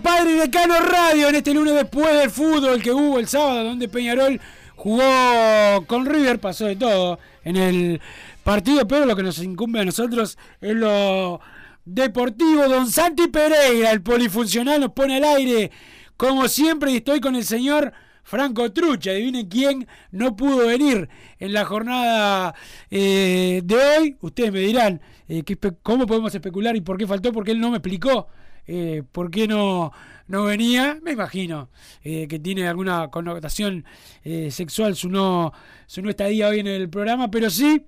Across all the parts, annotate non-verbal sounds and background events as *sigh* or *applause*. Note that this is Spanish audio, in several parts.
Padre y Decano Radio en este lunes después del fútbol que hubo el sábado, donde Peñarol jugó con River, pasó de todo en el partido, pero lo que nos incumbe a nosotros es lo deportivo. Don Santi Pereira, el polifuncional, nos pone al aire como siempre y estoy con el señor Franco Trucha. Adivinen quién no pudo venir en la jornada eh, de hoy. Ustedes me dirán eh, cómo podemos especular y por qué faltó, porque él no me explicó eh, por qué no, no venía. Me imagino eh, que tiene alguna connotación eh, sexual su no, su no estadía hoy en el programa, pero sí.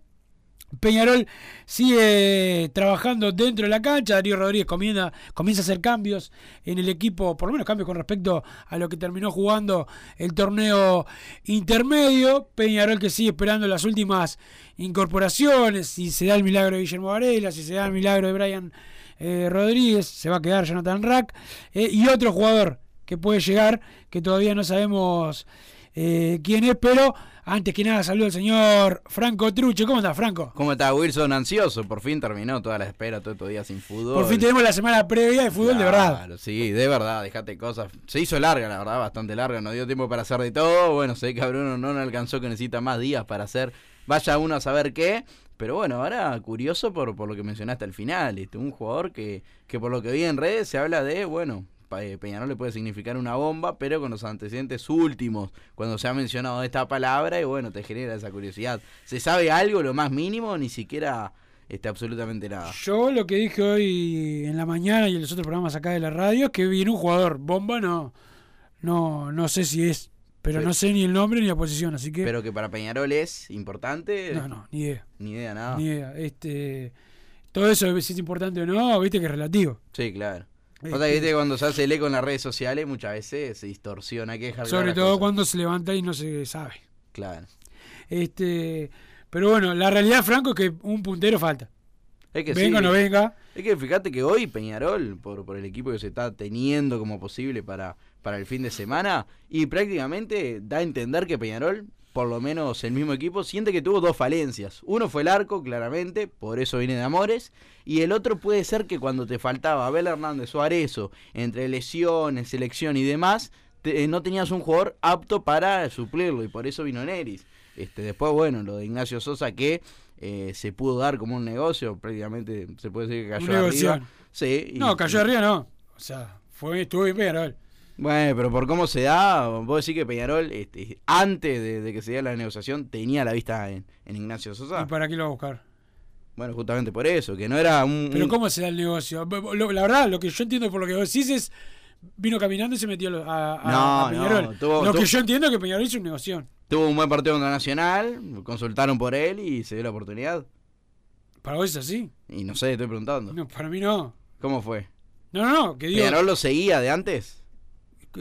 Peñarol sigue trabajando dentro de la cancha. Darío Rodríguez comienza, comienza a hacer cambios en el equipo, por lo menos cambios con respecto a lo que terminó jugando el torneo intermedio. Peñarol que sigue esperando las últimas incorporaciones. Si se da el milagro de Guillermo Varela, si se da el milagro de Brian eh, Rodríguez, se va a quedar Jonathan Rack. eh, y otro jugador que puede llegar, que todavía no sabemos eh, quién es, pero antes que nada saludo al señor Franco Truche. ¿Cómo está Franco? ¿Cómo está Wilson? Ansioso, por fin terminó toda la espera, todo estos días sin fútbol. Por fin tenemos la semana previa de fútbol de verdad. Claro, sí, de verdad, dejate cosas. Se hizo larga, la verdad, bastante larga, no dio tiempo para hacer de todo. Bueno, sé que a Bruno no alcanzó, que necesita más días para hacer. Vaya uno a saber qué. Pero bueno, ahora curioso por, por lo que mencionaste al final. Este, un jugador que, que por lo que vi en redes se habla de, bueno, eh, Peñarol le puede significar una bomba, pero con los antecedentes últimos, cuando se ha mencionado esta palabra, y bueno, te genera esa curiosidad. ¿Se sabe algo, lo más mínimo? Ni siquiera este, absolutamente nada. Yo lo que dije hoy en la mañana y en los otros programas acá de la radio es que viene un jugador. Bomba no, no, no sé si es, pero no sé ni el nombre ni la posición, así que Pero que para Peñarol es importante. no, no, ni idea, Ni idea, nada. ni idea. Este, todo eso si es importante o no, viste que es relativo. Sí, claro. Este, Pasa que viste, cuando se hace el eco en las redes sociales, muchas veces se distorsiona, hay que dejar sobre todo cuando se levanta y no se sabe. Claro. Este, pero bueno, la realidad, Franco, es que un puntero falta. Es que venga o sí. no venga. Es que fíjate que hoy Peñarol, por, por el equipo que se está teniendo como posible para, para el fin de semana, y prácticamente da a entender que Peñarol, por lo menos el mismo equipo, siente que tuvo dos falencias. Uno fue el arco, claramente, por eso viene de Amores, y el otro puede ser que cuando te faltaba Abel Hernández o Arezo, entre lesiones, selección y demás, te- eh, no tenías un jugador apto para suplirlo, y por eso vino Neris. Este, después, bueno, lo de Ignacio Sosa que eh, se pudo dar como un negocio, prácticamente se puede decir que cayó arriba. Sí, y- No, cayó y- arriba no. O sea, fue, estuvo bien Peñarol. Bueno, pero por cómo se da, vos decís que Peñarol, este, antes de, de que se diera la negociación, tenía la vista en, en Ignacio Sosa. ¿Y para qué lo va a buscar? Bueno, justamente por eso, que no era un... Pero un- ¿cómo se da el negocio? La verdad, lo que yo entiendo por lo que vos decís es, vino caminando y se metió a, a- No, a no, tuvo- lo tuvo- que yo entiendo es que Peñarol hizo un negocio. Tuvo un buen partido contra Nacional, consultaron por él y se dio la oportunidad. ¿Para vos es así? Y no sé, estoy preguntando. No, para mí no. ¿Cómo fue? No, no, no, que digo, ¿Peñarol lo seguía de antes?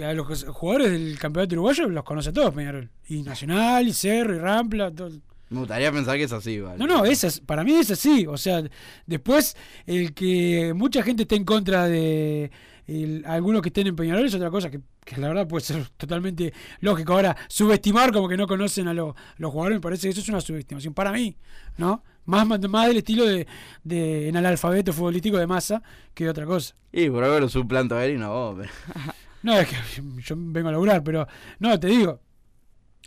A los jugadores del campeonato uruguayo los conoce a todos Peñarol. Y Nacional, y Cerro, y Rampla, todo. Me gustaría pensar que es así, ¿vale? No, no, es, para mí es así. O sea, después el que mucha gente esté en contra de el- algunos que estén en Peñarol es otra cosa que, que la verdad puede ser totalmente lógico. Ahora, subestimar como que no conocen a lo- los jugadores me parece que eso es una subestimación. Para mí, ¿no? Más, más del estilo de, de en el alfabeto futbolístico de masa que de otra cosa. Y por algo lo suplanto a él y no vos. pero- *laughs* No, es que *laughs* yo vengo a laburar, pero no, te digo.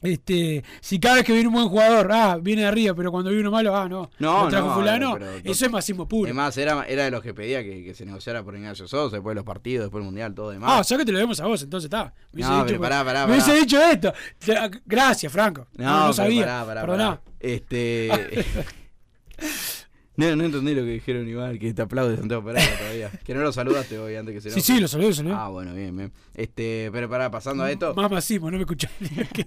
Este, si cada vez que viene un buen jugador, ah, viene de arriba, pero cuando viene uno malo, ah, no, No, trajo no, fulano, pero- eso es masismo puro. Además, era, era de los que pedía que, que se negociara por Ignacio Sosa, después de los partidos, después del Mundial, todo demás. Ah, sea que te lo debemos a vos, entonces está. Me hubiese No, dicho, pero pará, pará, me hubiese dicho esto. Gracias, Franco. No, no pero sabía. pará, pará, Perdoná. pará. Este. *laughs* no, no entendí lo que dijeron igual, que te aplaude Santiago Pereira todavía. Que no lo saludaste hoy antes que se Sí, enoje. sí, lo saludé, lo saludé. Ah, bueno, bien, bien. Este, pero pará, pasando a esto. Más masismo, no me escuché. *laughs*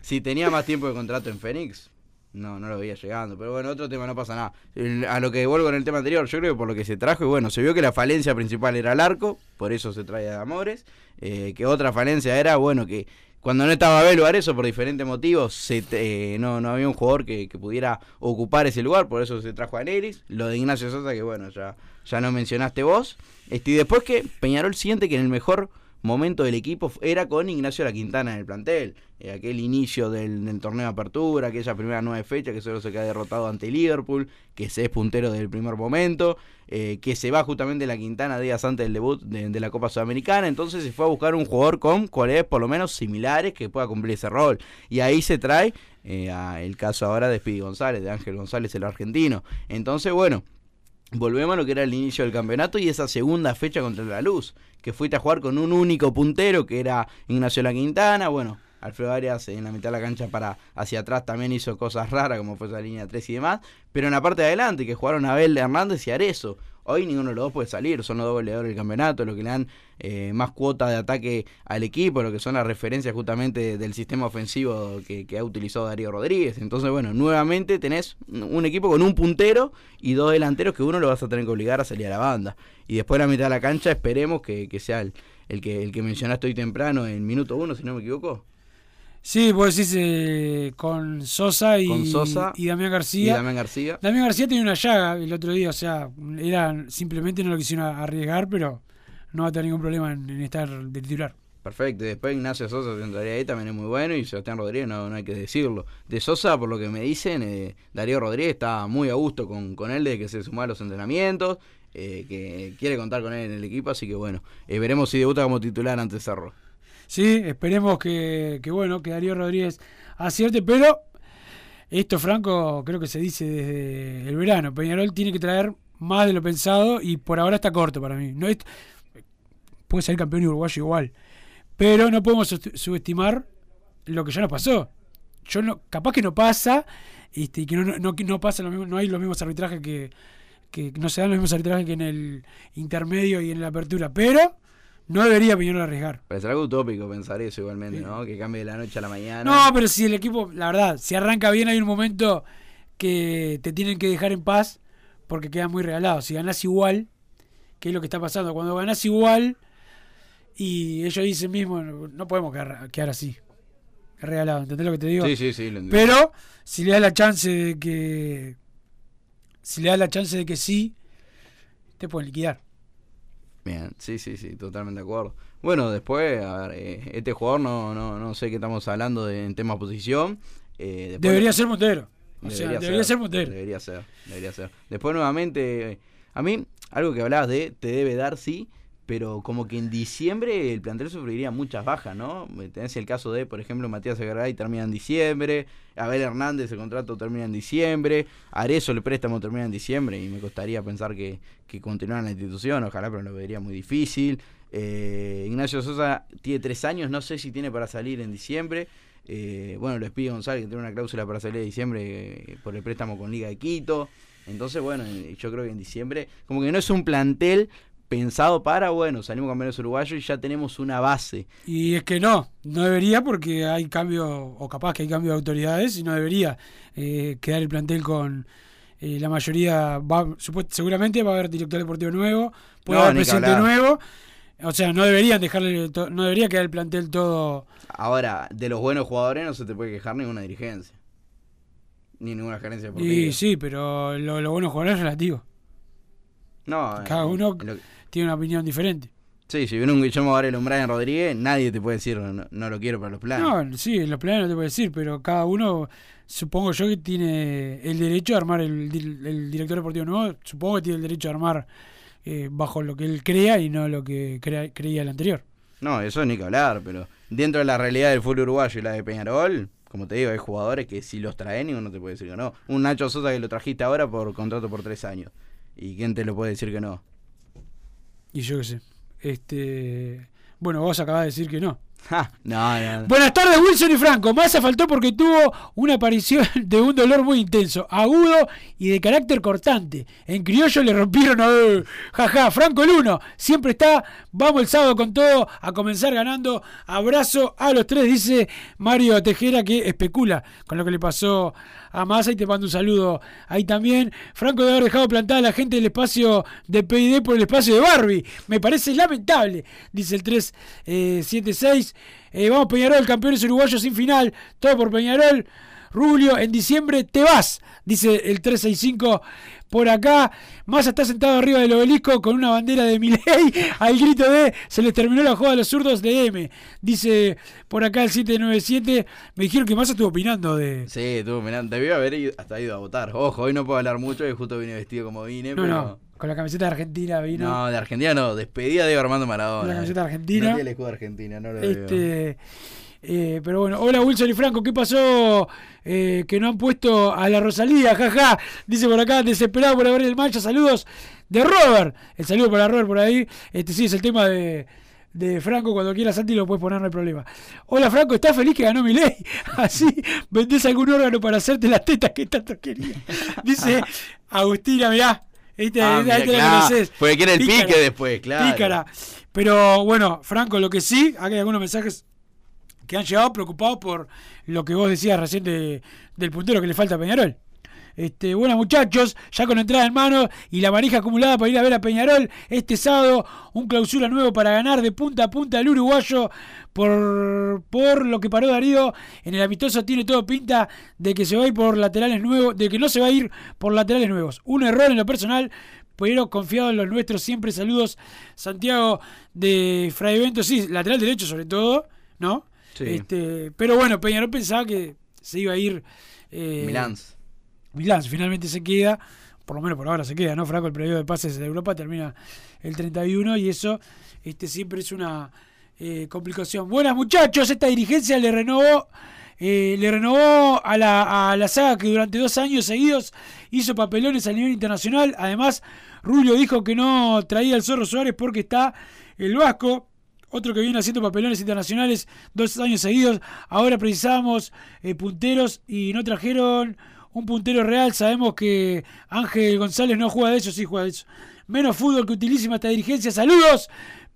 Si tenía más tiempo de contrato en Fénix, no, no lo veía llegando. Pero bueno, otro tema, no pasa nada. El- a lo que vuelvo en el tema anterior, yo creo que por lo que se trajo, y bueno, se vio que la falencia principal era el arco, por eso se trae a Amores. eh, que otra falencia era, bueno, que cuando no estaba Abel eso por diferentes motivos, se eh, no, no había un jugador que, que pudiera ocupar ese lugar, por eso se trajo a Neris. Lo de Ignacio Sosa, que bueno, ya, ya no mencionaste vos. Este, y después que Peñarol siente que en el mejor momento del equipo era con Ignacio La Quintana en el plantel. Eh, aquel inicio del, del torneo de apertura, aquella primera nueve fecha que solo se queda derrotado ante Liverpool, que se es puntero desde el primer momento, eh, que se va justamente La Quintana días antes del debut de, de la Copa Sudamericana, entonces se fue a buscar un jugador con cualidades por lo menos similares que pueda cumplir ese rol. Y ahí se trae eh, a el caso ahora de Speedy González, de Ángel González, el argentino. Entonces, bueno, Volvemos a lo que era el inicio del campeonato y esa segunda fecha contra la Luz, que fuiste a jugar con un único puntero que era Ignacio La Quintana, bueno, Alfredo Arias en la mitad de la cancha para hacia atrás también hizo cosas raras como fue esa línea 3 y demás, pero en la parte de adelante que jugaron Abel Hernández y Arezo. Hoy ninguno de los dos puede salir, son los dos goleadores del campeonato, lo que le dan eh, más cuota de ataque al equipo, lo que son las referencias justamente del sistema ofensivo que, ha utilizado Darío Rodríguez. Entonces, bueno, nuevamente tenés un equipo con un puntero y dos delanteros que uno lo vas a tener que obligar a salir a la banda. Y después la mitad de la cancha esperemos que, que sea el, el que, el que mencionaste hoy temprano en minuto uno, si no me equivoco. Sí, vos decís eh, con Sosa y, Con Sosa y Damián Y García. Damián García. Damián García tenía una llaga el otro día, o sea, era simplemente no lo quisieron arriesgar, pero no va a tener ningún problema en, en estar de titular. Perfecto, y después Ignacio Sosa se entraría ahí, también es muy bueno, y Sebastián Rodríguez no, no hay que decirlo. De Sosa, por lo que me dicen, eh, Darío Rodríguez está muy a gusto con, con él desde que se sumó a los entrenamientos, eh, que quiere contar con él en el equipo, así que bueno, eh, veremos si debuta como titular ante Cerro. Sí, esperemos que, que bueno, que Darío Rodríguez acierte, pero esto, Franco, creo que se dice desde el verano. Peñarol tiene que traer más de lo pensado y por ahora está corto para mí. No es, puede ser campeón uruguayo igual, pero no podemos sub- subestimar lo que ya nos pasó. Yo no, capaz que no pasa, este, que no, no, no pasa lo mismo, no hay los mismos arbitrajes que, que no se dan los mismos arbitrajes que en el intermedio y en la apertura, pero no debería Peñarol arriesgar. Parece algo utópico pensar eso igualmente, ¿no? Que cambie de la noche a la mañana. No, pero si el equipo, la verdad, si arranca bien, hay un momento que te tienen que dejar en paz porque quedan muy regalados. Si ganás igual, que es lo que está pasando, cuando ganás igual y ellos dicen mismo, no, no podemos quedar, quedar así, regalado, ¿entendés lo que te digo? Sí, sí, sí, lo entiendo. Pero si le das la chance de que, si le das la chance de que sí, te pueden liquidar. Bien, sí, sí, sí, totalmente de acuerdo. Bueno, después, a ver, eh, este jugador no, no, no sé qué estamos hablando de, en tema posición. eh, Debería ser Montero. O sea, debería ser Montero. Debería ser, debería ser. Después nuevamente, eh, a mí, algo que hablabas de te debe dar, sí, pero como que en diciembre el plantel sufriría muchas bajas, ¿no? Tenés el caso de, por ejemplo, Matías Agarray termina en diciembre, Abel Hernández el contrato termina en diciembre, Arezo el préstamo termina en diciembre y me costaría pensar que, que continuara en la institución, ojalá, pero lo vería muy difícil. Eh, Ignacio Sosa tiene tres años, no sé si tiene para salir en diciembre. Eh, bueno, lo despide González, que tiene una cláusula para salir de diciembre eh, por el préstamo con Liga de Quito. Entonces, bueno, yo creo que en diciembre, como que no es un plantel pensado para, bueno, salimos campeones uruguayos y ya tenemos una base. Y es que no, no debería porque hay cambio, o capaz que hay cambio de autoridades, y no debería eh, quedar el plantel con eh, la mayoría, va, seguramente va a haber director deportivo nuevo, puede No, haber presidente nuevo, o sea, no deberían dejarle, no debería quedar el plantel todo... Ahora, de los buenos jugadores no se te puede quejar ninguna dirigencia. Ni ninguna gerencia deportiva. Y sí, pero lo, lo bueno de jugar es relativo, No, cada eh, uno lo- tiene una opinión diferente. Sí, si viene un Guillermo Varela, un Brian Rodríguez, nadie te puede decir no, no lo quiero para los planes. No, sí, en los planes no te puedo decir, pero cada uno, supongo yo que tiene el derecho de armar el, el director deportivo nuevo, supongo que tiene el derecho de armar eh, bajo lo que él crea y no lo que crea- creía el anterior. No, eso ni que hablar, pero dentro de la realidad del fútbol uruguayo y la de Peñarol, como te digo, hay jugadores que si los traen ninguno te puede decir que no. Un Nacho Sosa que lo trajiste ahora por contrato por tres años. ¿Y quién te lo puede decir que no? Y yo qué sé. Este, bueno, vos acabás de decir que no. Ja, no, no, no. Buenas tardes, Wilson y Franco. Massa faltó porque tuvo una aparición *laughs* de un dolor muy intenso, agudo y de carácter cortante. En criollo le rompieron. eh, Jaja, Franco el uno. Siempre está. Vamos el sábado con todo a comenzar ganando. Abrazo a los tres, dice Mario Tejera, que especula con lo que le pasó a Massa y te mando un saludo ahí también. Franco debe haber dejado plantada a la gente del espacio de PID por el espacio de Barbie. Me parece lamentable, dice el 376. Eh, vamos Peñarol, campeones uruguayos sin final. Todo por Peñarol. Rubio, en diciembre te vas, dice el 365 por acá. Massa está sentado arriba del obelisco con una bandera de Miley *laughs* al grito de se les terminó la joda a los zurdos de M. Dice por acá el 797. Me dijeron que Massa estuvo opinando de. Sí, tú, mirá, debió haber ido- hasta ido a votar. Ojo, hoy no puedo hablar mucho y justo vine vestido como vine, No, pero... no, con la camiseta de Argentina vino. No, de Argentina no, despedida de Armando Maradona. La camiseta eh. argentina. No tiene el escudo de Argentina, no lo veo. Este, eh, pero bueno, hola Wilson y Franco, ¿qué pasó? Eh, que no han puesto a la Rosalía, jaja. Dice por acá, desesperado por haber el mancha. Saludos de Robert. El saludo para Robert por ahí. Este sí es el tema de, de Franco. Cuando quiera Santi lo puedes poner, no hay problema. Hola Franco, ¿estás feliz que ganó mi ley? *laughs* Así vendés algún órgano para hacerte las tetas que tanto quería. Dice Agustina, mirá. Este, Ah, ahí mira, te la claro, conocés. porque quiere el Pícara, pique después, claro. Pícara. Pero bueno, Franco, lo que sí, acá hay algunos mensajes que han llegado preocupados por lo que vos decías recién de- del puntero que le falta a Peñarol. Este, bueno muchachos, ya con entrada en mano y la manija acumulada para ir a ver a Peñarol este sábado, un clausura nuevo para ganar de punta a punta el uruguayo por, por lo que paró Darío en el amistoso tiene todo pinta de que se va a ir por laterales nuevos, de que no se va a ir por laterales nuevos. Un error en lo personal, pero confiado en los nuestros siempre. Saludos, Santiago de Fraivento, sí, lateral derecho sobre todo, ¿no? Sí. Este, pero bueno, Peñarol pensaba que se iba a ir. Eh, Milán. Milán finalmente se queda, por lo menos por ahora se queda, ¿no? Franco, el periodo de pases de Europa termina el 31 y eso este, siempre es una eh, complicación. Buenas muchachos, esta dirigencia le renovó. eh, le renovó a la, a la saga que durante dos años seguidos hizo papelones a nivel internacional. Además, Rubio dijo que no traía al Zorro Suárez porque está el Vasco, otro que viene haciendo papelones internacionales dos años seguidos. Ahora precisamos eh, punteros y no trajeron un puntero real. Sabemos que Ángel González no juega de eso, sí juega de eso. Menos fútbol que utilísima esta dirigencia. Saludos.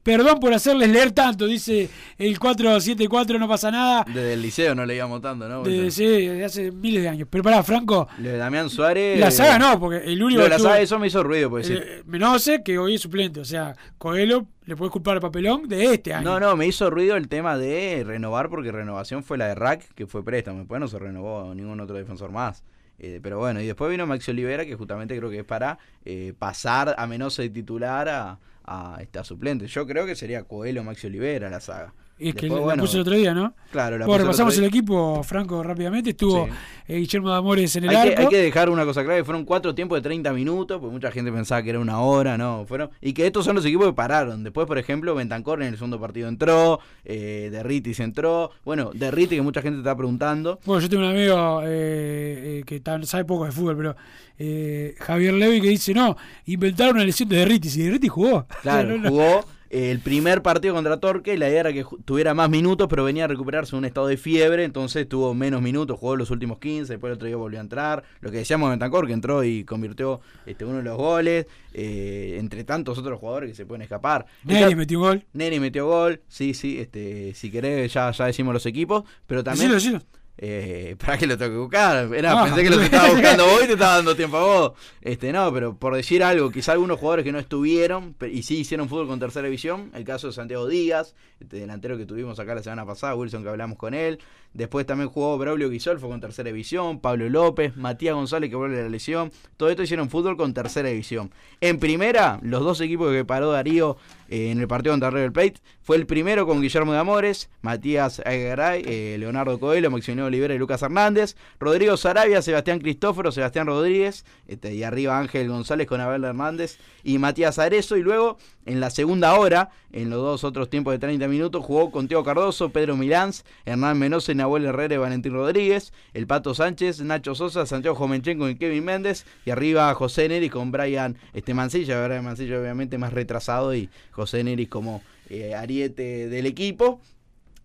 Perdón por hacerles leer tanto, dice el 474, no pasa nada. Desde el liceo no leíamos tanto, ¿no? De, sí, de hace miles de años. Pero pará, Franco, Lo de Damián Suárez. la saga no, porque el único Lo de la saga, eso me hizo ruido, pues sí. eh, Menose, que hoy es suplente. O sea, Coelho le puedes culpar al papelón de este año. No, no, me hizo ruido el tema de renovar porque renovación fue la de Rack, que fue préstamo. Después no se renovó ningún otro defensor más. Eh, pero bueno, y después vino Maxi Olivera, que justamente creo que es para eh, pasar a Menose de titular a, a, este, a suplente. Yo creo que sería Coelho Maxi Olivera la saga. Es que Después, la bueno, puse el otro día, ¿no? Claro, la Bueno, el repasamos el equipo, Franco, rápidamente. Estuvo Sí. eh, Guillermo de Amores en el Hay que, arco. hay que dejar una cosa clara, que fueron cuatro tiempos de 30 minutos, porque mucha gente pensaba que era una hora, no, fueron, y que estos son los equipos que pararon. Después, por ejemplo, Bentancor en el segundo partido entró, eh, Derritis entró, bueno, Derriti que mucha gente está preguntando, Bueno, yo tengo un amigo eh, eh, que sabe poco de fútbol, pero eh, Javier Levy que dice, no, inventaron una lesión de Derritis y Derritis jugó. claro, *laughs* jugó, el primer partido contra Torque, la idea era que tuviera más minutos, pero venía a recuperarse en un estado de fiebre, entonces tuvo menos minutos, jugó los últimos 15, después el otro día volvió a entrar. Lo que decíamos de Bentancor, que entró y convirtió este, uno de los goles, eh, entre tantos otros jugadores que se pueden escapar. Neri metió gol. Neri metió gol, sí, sí, este, si querés ya, ya decimos los equipos, pero también... Decilo, decilo. Eh, *laughs* para que lo tengo que buscar. Era, Ah. pensé que lo estaba buscando vos y te estaba dando tiempo a vos. Este, no, pero por decir algo, quizá algunos jugadores que no estuvieron y sí hicieron fútbol con tercera división. El caso de Santiago Díaz, este delantero que tuvimos acá la semana pasada, Wilson, que hablamos con él. Después también jugó Braulio Guisolfo con tercera división, Pablo López, Matías González que vuelve la lesión. Todo esto hicieron fútbol con tercera división. En primera, los dos equipos que paró Darío eh, en el partido contra River Plate fue el primero con Guillermo de Amores, Matías Agaray, eh, Leonardo Coelho, Maximiliano Olivera y Lucas Hernández, Rodrigo Sarabia, Sebastián Cristóforo, Sebastián Rodríguez, este, y arriba Ángel González con Abel Hernández y Matías Arezo. Y luego, en la segunda hora, en los dos otros tiempos de 30 minutos, jugó con Teo Cardoso, Pedro Milans, Hernán Mendoza, Nahuel Herrera y Valentín Rodríguez, el Pato Sánchez, Nacho Sosa, Santiago Jomenchenko y Kevin Méndez, y arriba José Neri con Brian este, Mancilla, Brian Mancilla obviamente más retrasado y José Neri como eh, ariete del equipo.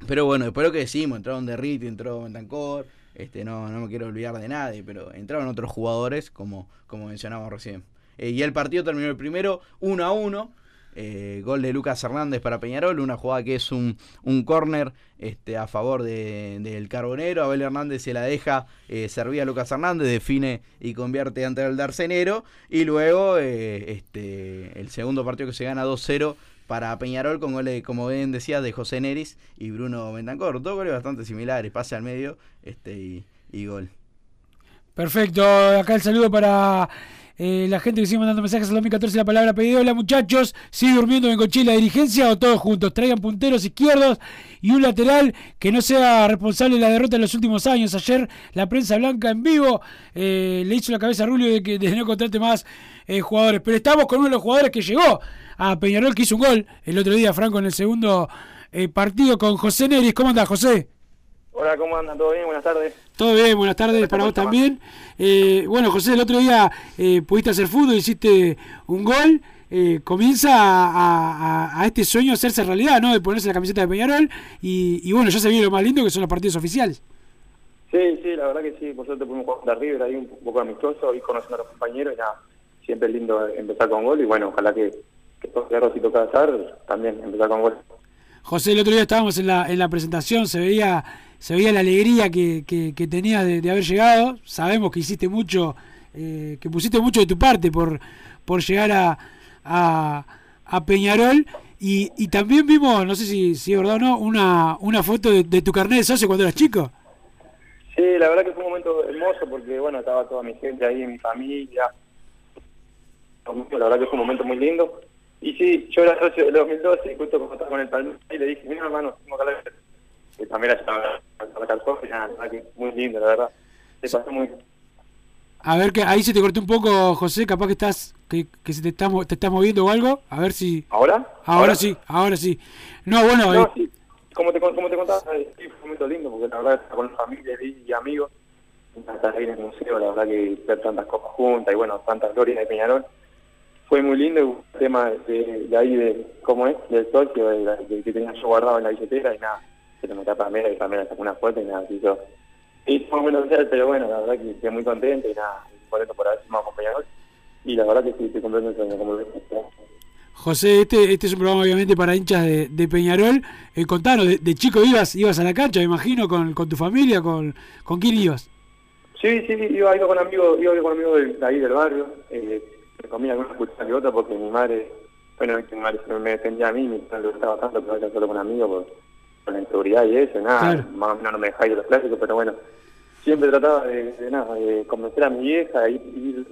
Pero bueno, después lo que decimos, entraron Derriti, entró Bentancor, este, no, no me quiero olvidar de nadie, pero entraron otros jugadores, como, como mencionamos recién. Eh, y el partido terminó el primero 1 a 1. Eh, gol de Lucas Hernández para Peñarol, una jugada que es un, un córner este, a favor de- del Carbonero. Abel Hernández se la deja, eh, servía a Lucas Hernández, define y convierte ante el Darcenero. Y luego eh, este, el segundo partido que se gana 2-0 para Peñarol con goles, como bien decía, de José Neris y Bruno Bentancor. Dos goles bastante similares, pase al medio este, y, y gol. Perfecto, acá el saludo para eh, la gente que sigue mandando mensajes al 2014, la palabra pedido. Hola muchachos, ¿sigue durmiendo en coche la dirigencia o todos juntos? Traigan punteros izquierdos y un lateral que no sea responsable de la derrota en los últimos años. Ayer la prensa blanca en vivo eh, le hizo la cabeza a Rulio de que de no contrate más eh, jugadores. Pero estamos con uno de los jugadores que llegó a Peñarol, que hizo un gol el otro día, Franco, en el segundo eh, partido con José Neris. ¿Cómo andás, José? Hola, ¿cómo andan? ¿Todo bien? Buenas tardes. Todo bien, buenas tardes para vos también. Eh, bueno, José, el otro día eh, pudiste hacer fútbol, hiciste un gol. eh, comienza a, a- a este sueño hacerse realidad, ¿no? De ponerse la camiseta de Peñarol. Y, y bueno, ya se viene lo más lindo que son los partidos oficiales. Sí, sí, la verdad que sí. Por suerte pudimos jugar contra River ahí un poco amistoso, ir conociendo a los compañeros y nada. Siempre es lindo empezar con gol y bueno, ojalá que, que todo claro si toca hacer, también empezar con gol. José, el otro día estábamos en la, en la presentación, se veía, se veía la alegría que, que, tenías de, haber llegado. Sabemos que hiciste mucho, eh, que pusiste mucho de tu parte por, por llegar a, a, Peñarol. Y, y también vimos, no sé si, si es verdad o no, una, una foto de, tu carnet de socio cuando eras chico. Sí, la verdad que fue un momento hermoso porque bueno, estaba toda mi gente ahí, mi familia. La verdad que fue un momento muy lindo. Y sí, yo era socio del 2012 y justo cuando estaba con el Palmeiras y le dije, mira hermano, tengo que hablar que también la que muy lindo, la verdad. Se pasó muy A ver, que ahí se te cortó un poco, José, capaz que estás que, que se te está, mo- te estás moviendo o algo. A ver si... ¿Ahora? Ahora sí, ahora sí. No, bueno, No, eh, sí, como te, como te contaba, sí, fue un momento lindo porque la verdad estar con la familia y, amigos, estar ahí en el museo, la verdad que ver tantas copas juntas y bueno, tantas glorias de Peñarol, fue muy lindo un tema de, de ahí de cómo es, del de, la- de que tenía yo guardado en la billetera y nada, se lo metí a Pamela y Pamela sacó una foto y nada, así yo. Y fue muy especial, pero bueno, la verdad que estoy muy contento y nada, contento por haber con Peñarol y la verdad que sí, estoy contento el sueño, como lo. José, este, este es un programa obviamente para hinchas de, de Peñarol. Eh, contanos, de, de chico ibas ibas a la cancha, me imagino, con, con tu familia, con, ¿con quién ibas? Sí, sí, iba, iba con amigos, iba con amigos de, de ahí del barrio, eh, me comía alguna cuchara que otra porque mi madre, bueno, mi madre me defendía a mí, le gustaba tanto que vaya solo con amigos por, por la inseguridad y eso, nada, Claro. más o menos no me ir a los clásicos, pero bueno, siempre trataba de, de nada, de convencer a mi vieja, de ir, ir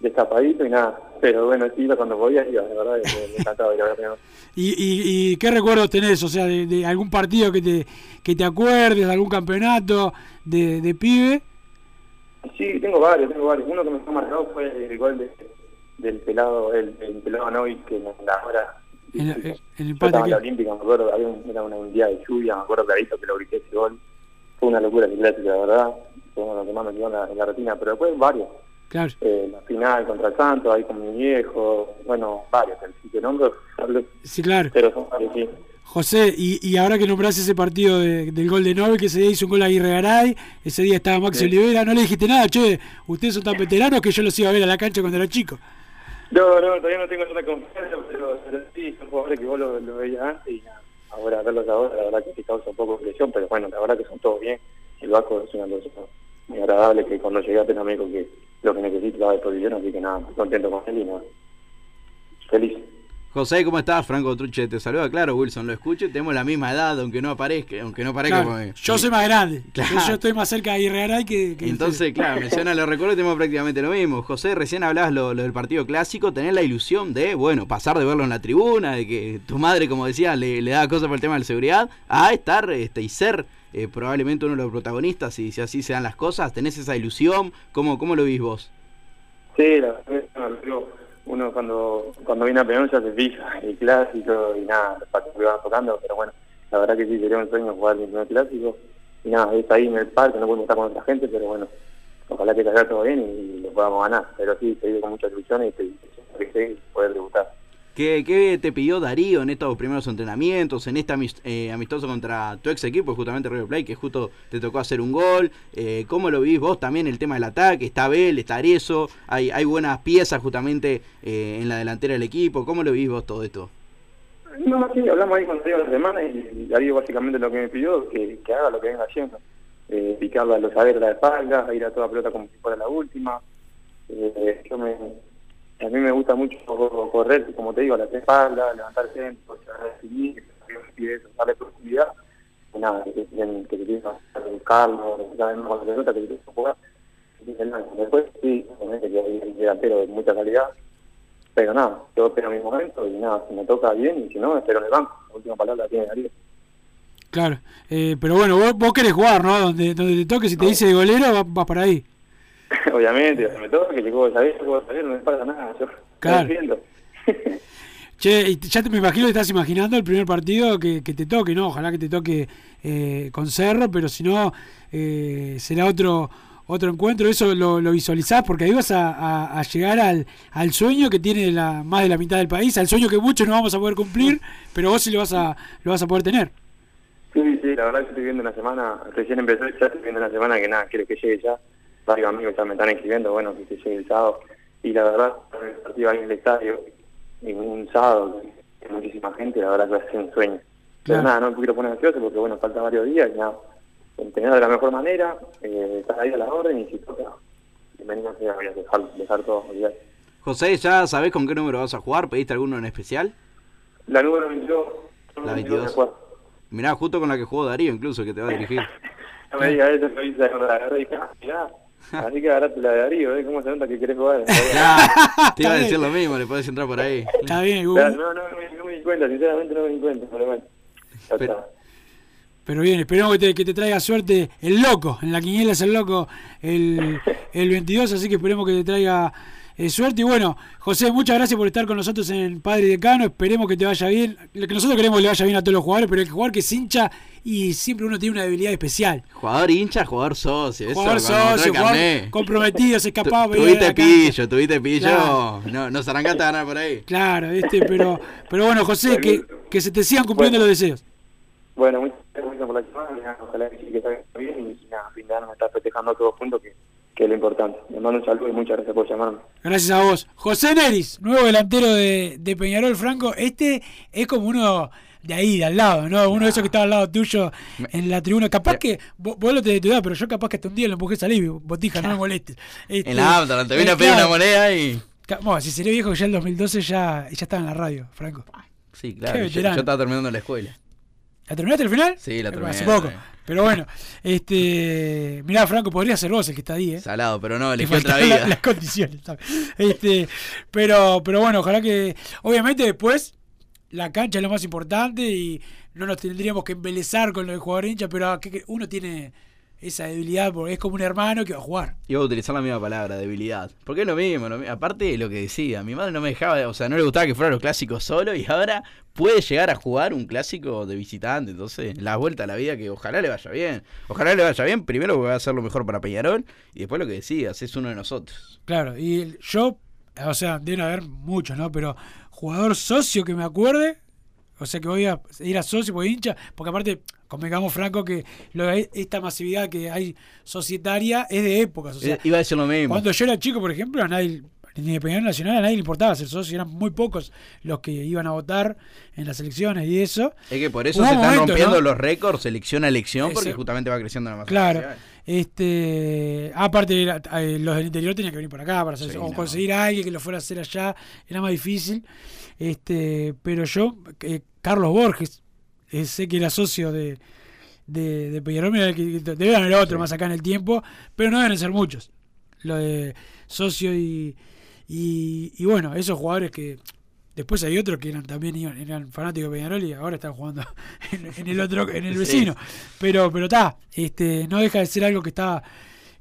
destapadito y nada, pero bueno, sí, cuando podía, iba, la verdad, me, encantaba ir a ver. *laughs* ¿Y, y, y qué recuerdos tenés? O sea, de, de algún partido que te, que te acuerdes, de algún campeonato de, de pibe. Sí, tengo varios, tengo varios. Uno que me fue marcado fue el gol de, del pelado, el, el pelado Novi, que en la hora El Yo empate estaba en la aquí. Olímpica, me acuerdo, había un, era una- un día de lluvia, me acuerdo clarito que lo grité ese gol. Fue una locura ese clásico, la verdad. Fue uno de los que más me quedó en la, en la retina, pero después varios. Claro. eh, la final contra el Santos, ahí con mi viejo, bueno, varios, el sitio nombro, Sí, claro. pero son varios, sí. José, y, y ahora que nombrás ese partido de- del gol de Nobel, que ese día hizo un gol a Aguirre Garay, ese día estaba Maxi Sí. Olivera, no le dijiste nada, che, ustedes son tan *laughs* veteranos que yo los iba a ver a la cancha cuando era chico. No, no, todavía no tengo tanta confianza, pero, pero sí, son jugadores que vos lo, lo veías antes y ahora verlos ahora, la verdad que te causa un poco de presión, pero bueno, la verdad que son todos bien. El Vasco es una cosa muy agradable que cuando llegué a me dijo que lo que necesito estaba a disposición, así que nada, contento con él y nada, feliz. José, ¿cómo estás? Franco Truche te saluda. Claro, Wilson, lo escucho. Tenemos la misma edad, aunque no aparezca. Aunque no parezca. Claro, porque- yo soy más grande, Claro. yo, yo estoy más cerca de Aguirre Garay que, que Entonces, claro, menciona los recuerdos y tenemos prácticamente lo mismo. José, recién hablabas lo, lo del partido clásico, tener la ilusión de, bueno, pasar de verlo en la tribuna, de que tu madre, como decía, le, le daba cosas por el tema de la seguridad, a estar este, y ser eh, probablemente uno de los protagonistas, y si así se dan las cosas, tenés esa ilusión, ¿cómo, cómo lo vís vos? Sí, la verdad uno cuando cuando viene a Peñarol ya se fija el clásico y nada, los partidos que van tocando, pero bueno, la verdad que sí sería un sueño jugar el primer clásico y nada, es ahí en el parque, no podemos estar con otra gente, pero bueno, ojalá que salga todo bien y lo podamos ganar, pero sí, se vive con muchas ilusiones y te, que poder debutar. ¿Qué, ¿Qué te pidió Darío en estos primeros entrenamientos, en este eh, amistoso contra tu ex equipo, justamente River Plate, que justo te tocó hacer un gol? Eh, ¿Cómo lo vivís vos también el tema del ataque? Está Bel, está Arezzo, hay, hay buenas piezas justamente eh, en la delantera del equipo. ¿Cómo lo vivís vos todo esto? No, sí, hablamos ahí con Darío la semana y Darío básicamente lo que me pidió que, que haga lo que venga haciendo. Eh, picarla a los la espalda, ir a toda pelota como si fuera la última. Eh, yo me, a mí me gusta mucho correr, como te digo, a la espalda, levantar centro, definir, eso, darle profundidad. Y nada, que, que, que, buscarlo, con la pelota, que tiene que jugar. Después sí, obviamente que hay un delantero de mucha calidad, pero nada, yo espero mi momento y nada, si me toca bien y si no, espero en el banco. La última palabra la tiene Darío. Claro, eh, pero bueno, vos, vos querés jugar, ¿no? Donde, donde te toque, si te dice de golero, vas, vas para ahí. Obviamente, me toca, que llegó a saber, llegó a saber, no me pasa nada. Yo Claro. *laughs* Che, ya te, me imagino que estás imaginando el primer partido que, que te toque, ¿no? Ojalá que te toque eh, con Cerro, pero si no, eh, será otro otro encuentro. ¿Eso lo, lo visualizás? Porque ahí vas a, a- a llegar al, al sueño que tiene la, más de la mitad del país, al sueño que muchos no vamos a poder cumplir, *laughs* pero vos sí lo vas a, lo vas a poder tener. Sí, sí, la verdad que estoy viendo una semana, recién empezó, ya estoy viendo una semana que nada, quiero que llegue ya. Varios amigos ya me están escribiendo, bueno, que se llegue el sábado. Y la verdad, el partido ahí en el estadio, en un sábado, con muchísima gente, la verdad que va a ser un sueño. Pero Claro. nada, no me quiero poner ansioso porque, bueno, faltan varios días y nada, entrenar de la mejor manera, eh, estar ahí a la orden y si toca, bienvenido a dejar, dejar todo, olvidar. José, ¿ya sabés con qué número vas a jugar? ¿Pediste alguno en especial? La número 22, La 22 22. jugar. Mirá, justo con la que jugó Darío, incluso, que te va a dirigir. *laughs* No me digas eso, lo hice la agarré *laughs* así que agarraste la de Darío, ¿eh? ¿Cómo se nota que querés jugar? *laughs* Te iba a decir lo mismo, le podés entrar por ahí. Está bien, no, Hugo. no, no, me, no me di cuenta, sinceramente no me di cuenta, pero bueno. Ya Pero- está. Pero bien, esperemos que te, que te traiga suerte el loco. En la quiniela es el loco el, el 22, así que esperemos que te traiga eh, suerte. Y bueno, José, muchas gracias por estar con nosotros en Padre y Decano. Esperemos que te vaya bien. Lo que nosotros queremos que le vaya bien a todos los jugadores, pero el jugador que es hincha y siempre uno tiene una debilidad especial. Jugador hincha, jugador socio. Jugador socio, el jugador comprometido, se escapaba. Tuviste pillo, tuviste pillo. Claro. No, nos arrancaste a ganar por ahí. Claro, este, pero, pero bueno, José, que, que se te sigan cumpliendo Bueno. los deseos. Bueno, muchas gracias por la llamada, ojalá que sí que salga bien y nada, fin de año me está festejando todos juntos, que, que es lo importante. Les mando un saludo y muchas gracias por llamarme. Gracias a vos. José Neris, nuevo delantero de, de Peñarol Franco. Este es como uno de ahí, de al lado, ¿no? Uno de esos que estaba al lado tuyo en la tribuna. Capaz que vos, vos lo tenés de tu edad, pero yo capaz que hasta un día lo empujé a salir, botija, no me molestes. Este, En la Amsterdam, te vine eh, a pedir claro. una moneda y. Bueno, si seré viejo, ya en el 2012 ya, ya estaba en la radio, Franco. Sí, claro. Yo estaba terminando la escuela. ¿La terminaste al final? Sí, la Eh, terminé, Hace poco. Pero bueno, este. Mirá, Franco, podría ser vos el que está ahí, ¿eh? Salado, pero no, elegí otra la- vida. las condiciones. ¿sabes? Este, pero, pero bueno, ojalá que. Obviamente después la cancha es lo más importante y no nos tendríamos que embelezar con lo de jugador hincha, pero que uno tiene esa debilidad, porque es como un hermano que va a jugar. Iba a utilizar la misma palabra, debilidad. Porque es lo mismo, lo aparte de lo que decía, mi madre no me dejaba, o sea, no le gustaba que fueran los clásicos solo y ahora puede llegar a jugar un clásico de visitante. Entonces, la vuelta a la vida que ojalá le vaya bien. Ojalá le vaya bien, primero porque va a hacer lo mejor para Peñarol y después lo que decías, es uno de nosotros. Claro, y el- yo, o sea, deben haber muchos, ¿no? Pero jugador socio que me acuerde, o sea, que voy a ir a socio porque hincha, porque aparte, convengamos Franco que lo- esta masividad que hay societaria es de épocas. O sea, Eh, Iba a decir lo mismo. cuando yo era chico, por ejemplo, a nadie, ni de Peñarol Nacional a nadie le importaba ser socio, eran muy pocos los que iban a votar en las elecciones y eso. Es que por eso Hubo se están momento, rompiendo ¿no? los récords elección a elección porque Ese- justamente va creciendo la masa Claro. social. Este, aparte eh, los del interior tenían que venir por acá para hacer Sí, o no. conseguir a alguien que lo fuera a hacer allá, era más difícil. Este, pero yo eh, Carlos Borges, sé que era socio de de, de Peñarol, debe haber otro Sí. más acá en el tiempo, pero no deben ser muchos. Lo de socio y, y, y bueno, esos jugadores que después hay otros que eran también eran fanáticos de Peñarol y ahora están jugando *laughs* en, en el otro en el Sí. vecino. Pero pero está, este no deja de ser algo que está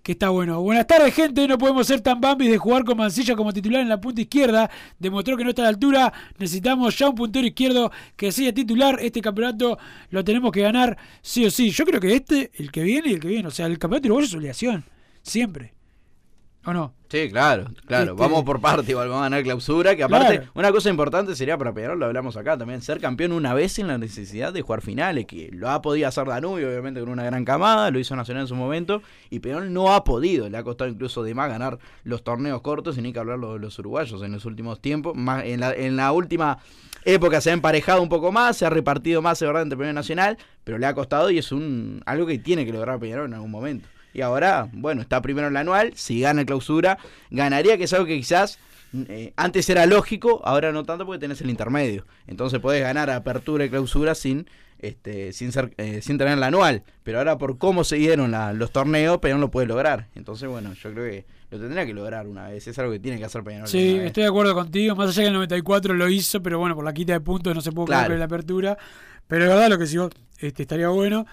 que está bueno. Buenas tardes, gente. No podemos ser tan bambis de jugar con Mancilla como titular en la punta izquierda. Demostró que no está a la altura. Necesitamos ya un puntero izquierdo que sea titular. Este campeonato lo tenemos que ganar sí o sí. Yo creo que este, el que viene y el que viene. O sea, el campeonato uruguayo es obligación. Siempre. ¿O no? Sí, claro, claro. Este- Vamos por parte, igual vamos a ganar clausura. Que aparte, Claro. una cosa importante sería para Peñarol, lo hablamos acá también, ser campeón una vez sin la necesidad de jugar finales. Que lo ha podido hacer Danubio, obviamente, con una gran camada, lo hizo Nacional en su momento. Y Peñarol no ha podido, le ha costado incluso de más ganar los torneos cortos, y ni que hablar de los uruguayos en los últimos tiempos. Más, en, la, en la última época se ha emparejado un poco más, se ha repartido más, de verdad, entre Peñarol Nacional, pero le ha costado y es un algo que tiene que lograr Peñarol en algún momento. Y ahora, bueno, está primero en la anual, si gana clausura, ganaría, que es algo que quizás eh, antes era lógico, ahora no tanto porque tenés el intermedio. Entonces podés ganar apertura y clausura sin este sin ser eh, sin tener la anual. Pero ahora por cómo se dieron la- los torneos, Peñarol lo puede lograr. Entonces, bueno, yo creo que lo tendría que lograr una vez. Es algo que tiene que hacer Peñarol. Sí, estoy de acuerdo contigo. Más allá que el 94 lo hizo, pero bueno, por la quita de puntos no se pudo Claro. la apertura. Pero de verdad lo que sí este, estaría bueno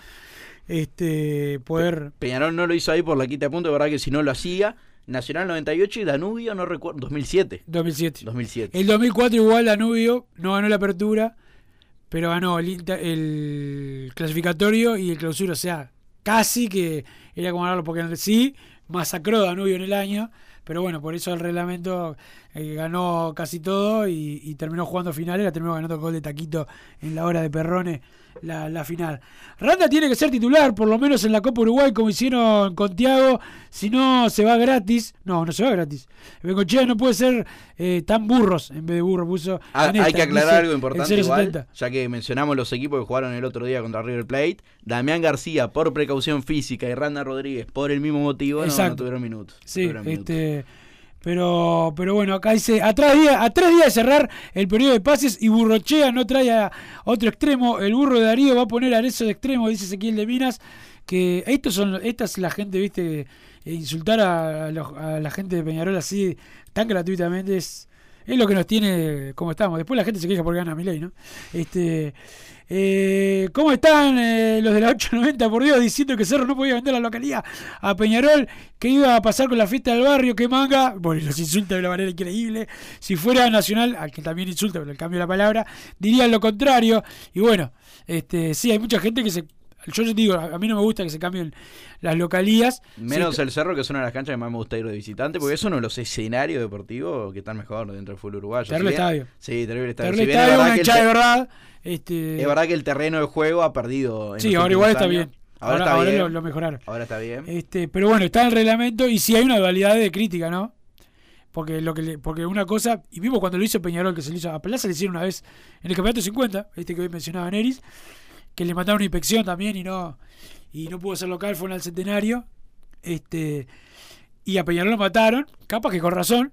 este poder Peñarol no lo hizo ahí por la quita de puntos, de verdad que si no lo hacía. Nacional 98 y Danubio, no recuerdo, 2007. 2007. 2007. El 2004 igual Danubio no ganó la apertura, pero ganó el, el clasificatorio y el clausura. O sea, casi que era como ganarlo porque sí, masacró Danubio en el año. Pero bueno, por eso el reglamento eh, ganó casi todo y, y terminó jugando finales. La terminó ganando con gol de Taquito en la hora de Perrone la, la final. Randa tiene que ser titular, por lo menos en la Copa Uruguay, como hicieron con Tiago. Si no, se va gratis. No, no se va gratis. Bengochea no puede ser eh, tan burros en vez de burro. Puso Ah, hay que aclarar dice algo importante igual, 070. ya que mencionamos los equipos que jugaron el otro día contra River Plate. Damián García por precaución física y Randa Rodríguez por el mismo motivo no- tuvieron minutos. no Sí, tuvieron minutos. este. Pero, pero bueno, acá dice, a tres, días, a tres días de cerrar el periodo de pases y Burrochea no trae a otro extremo. El burro de Darío va a poner a Arezzo de extremo, dice Ezequiel de Minas. Que estos son, esta es la gente, viste, eh, insultar a, a la gente de Peñarol así tan gratuitamente es, es lo que nos tiene como estamos. Después la gente se queja porque gana Milei, ¿no? Este, eh, ¿Cómo están eh, los de la 890? Por Dios, diciendo que Cerro no podía vender la localidad a Peñarol, que iba a pasar con la fiesta del barrio, que manga. Bueno, los insulta de una manera increíble. Si fuera Nacional, al que también insulta, pero el cambio de la palabra, dirían lo contrario. Y bueno, este, sí, hay mucha gente que se. Yo les digo, a mí no me gusta que se cambien las localías. Menos Sí, el Cerro, que es una de las canchas que más me gusta ir de visitante, porque es uno de los escenarios deportivos que están mejor dentro del fútbol uruguayo. Terrible Si estadio. Sí, terrible estadio. Terrible Si estadio, una hinchada de verdad. Este, Es verdad que el terreno de juego ha perdido. en sí, ahora igual está años. bien. Ahora, está ahora bien. Lo, lo mejoraron. Ahora está bien. Este, pero bueno, está en el reglamento y sí hay una dualidad de crítica, ¿no? Porque lo que le- porque una cosa, y mismo cuando lo hizo Peñarol, que se le hizo a Plaza, le hicieron una vez en el campeonato 50, este que hoy mencionaba Neris, que le mataron una inspección también y no y no pudo ser local, fue en el centenario. Este, y a Peñarol lo mataron, capaz que con razón,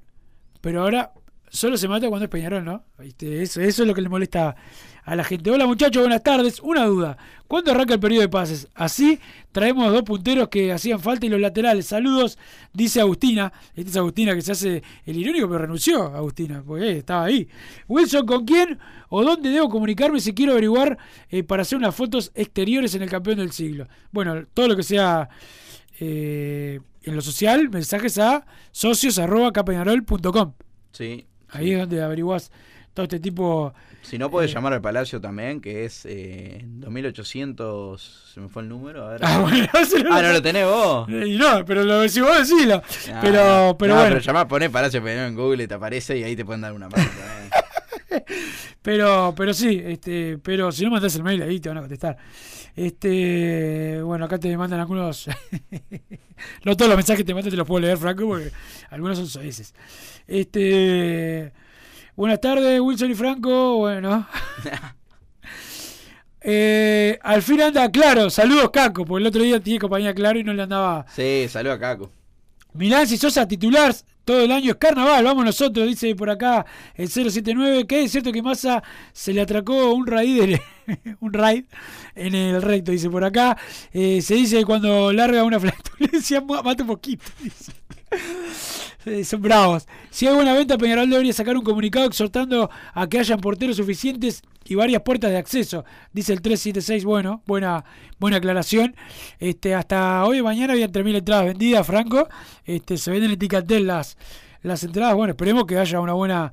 pero ahora solo se mata cuando es Peñarol, ¿no? ¿Viste? Eso, eso es lo que le molesta a la gente. Hola muchachos, buenas tardes. Una duda. ¿Cuándo arranca el periodo de pases? Así traemos dos punteros que hacían falta y los laterales. Saludos, dice Agustina. Esta es Agustina que se hace el irónico, pero renunció Agustina, porque eh, estaba ahí. Wilson, ¿con quién o dónde debo comunicarme si quiero averiguar eh, para hacer unas fotos exteriores en el campeón del siglo? Bueno, todo lo que sea eh, en lo social, mensajes a socios.capeñarol.com. Sí. Ahí es donde averiguás todo este tipo. Si no, puedes Eh. llamar al Palacio también, que es eh, 2800. Se me fue el número. A ver. Ah, *laughs* bueno, se Ah, no lo tenés vos. Y no, pero lo, si vos decilo. Ah, pero, no. pero No, bueno. pero llamás, ponés Palacio Peñarol en Google y te aparece y ahí te pueden dar una mano. *laughs* Pero, pero sí, este, pero si no mandas el mail ahí te van a contestar. Este, bueno, acá te mandan algunos. *laughs* no todos los mensajes que te mandan te los puedo leer, Franco, porque algunos son soeces. Este, buenas tardes, Wilson y Franco. Bueno. *laughs* Eh, al fin anda claro, saludos Caco, porque el otro día tiene compañía claro y no le andaba. Sí, saluda a Caco. Milán, si sos a titular todo el año es carnaval, vamos nosotros, dice por acá el 079, que es cierto que Massa se le atracó un raid, en- *laughs* un raid en el recto, dice por acá, Eh, se dice que cuando larga una *laughs* flatulencia ma- mata un poquito, dice. *laughs* Eh, Son bravos. Si hay buena venta, Peñarol debería sacar un comunicado exhortando a que hayan porteros suficientes y varias puertas de acceso. Dice el 376. Bueno, buena, buena aclaración. Este, hasta hoy mañana habían 3.000 entradas vendidas, Franco. Este, se venden en Ticatel las, las entradas. Bueno, esperemos que haya una buena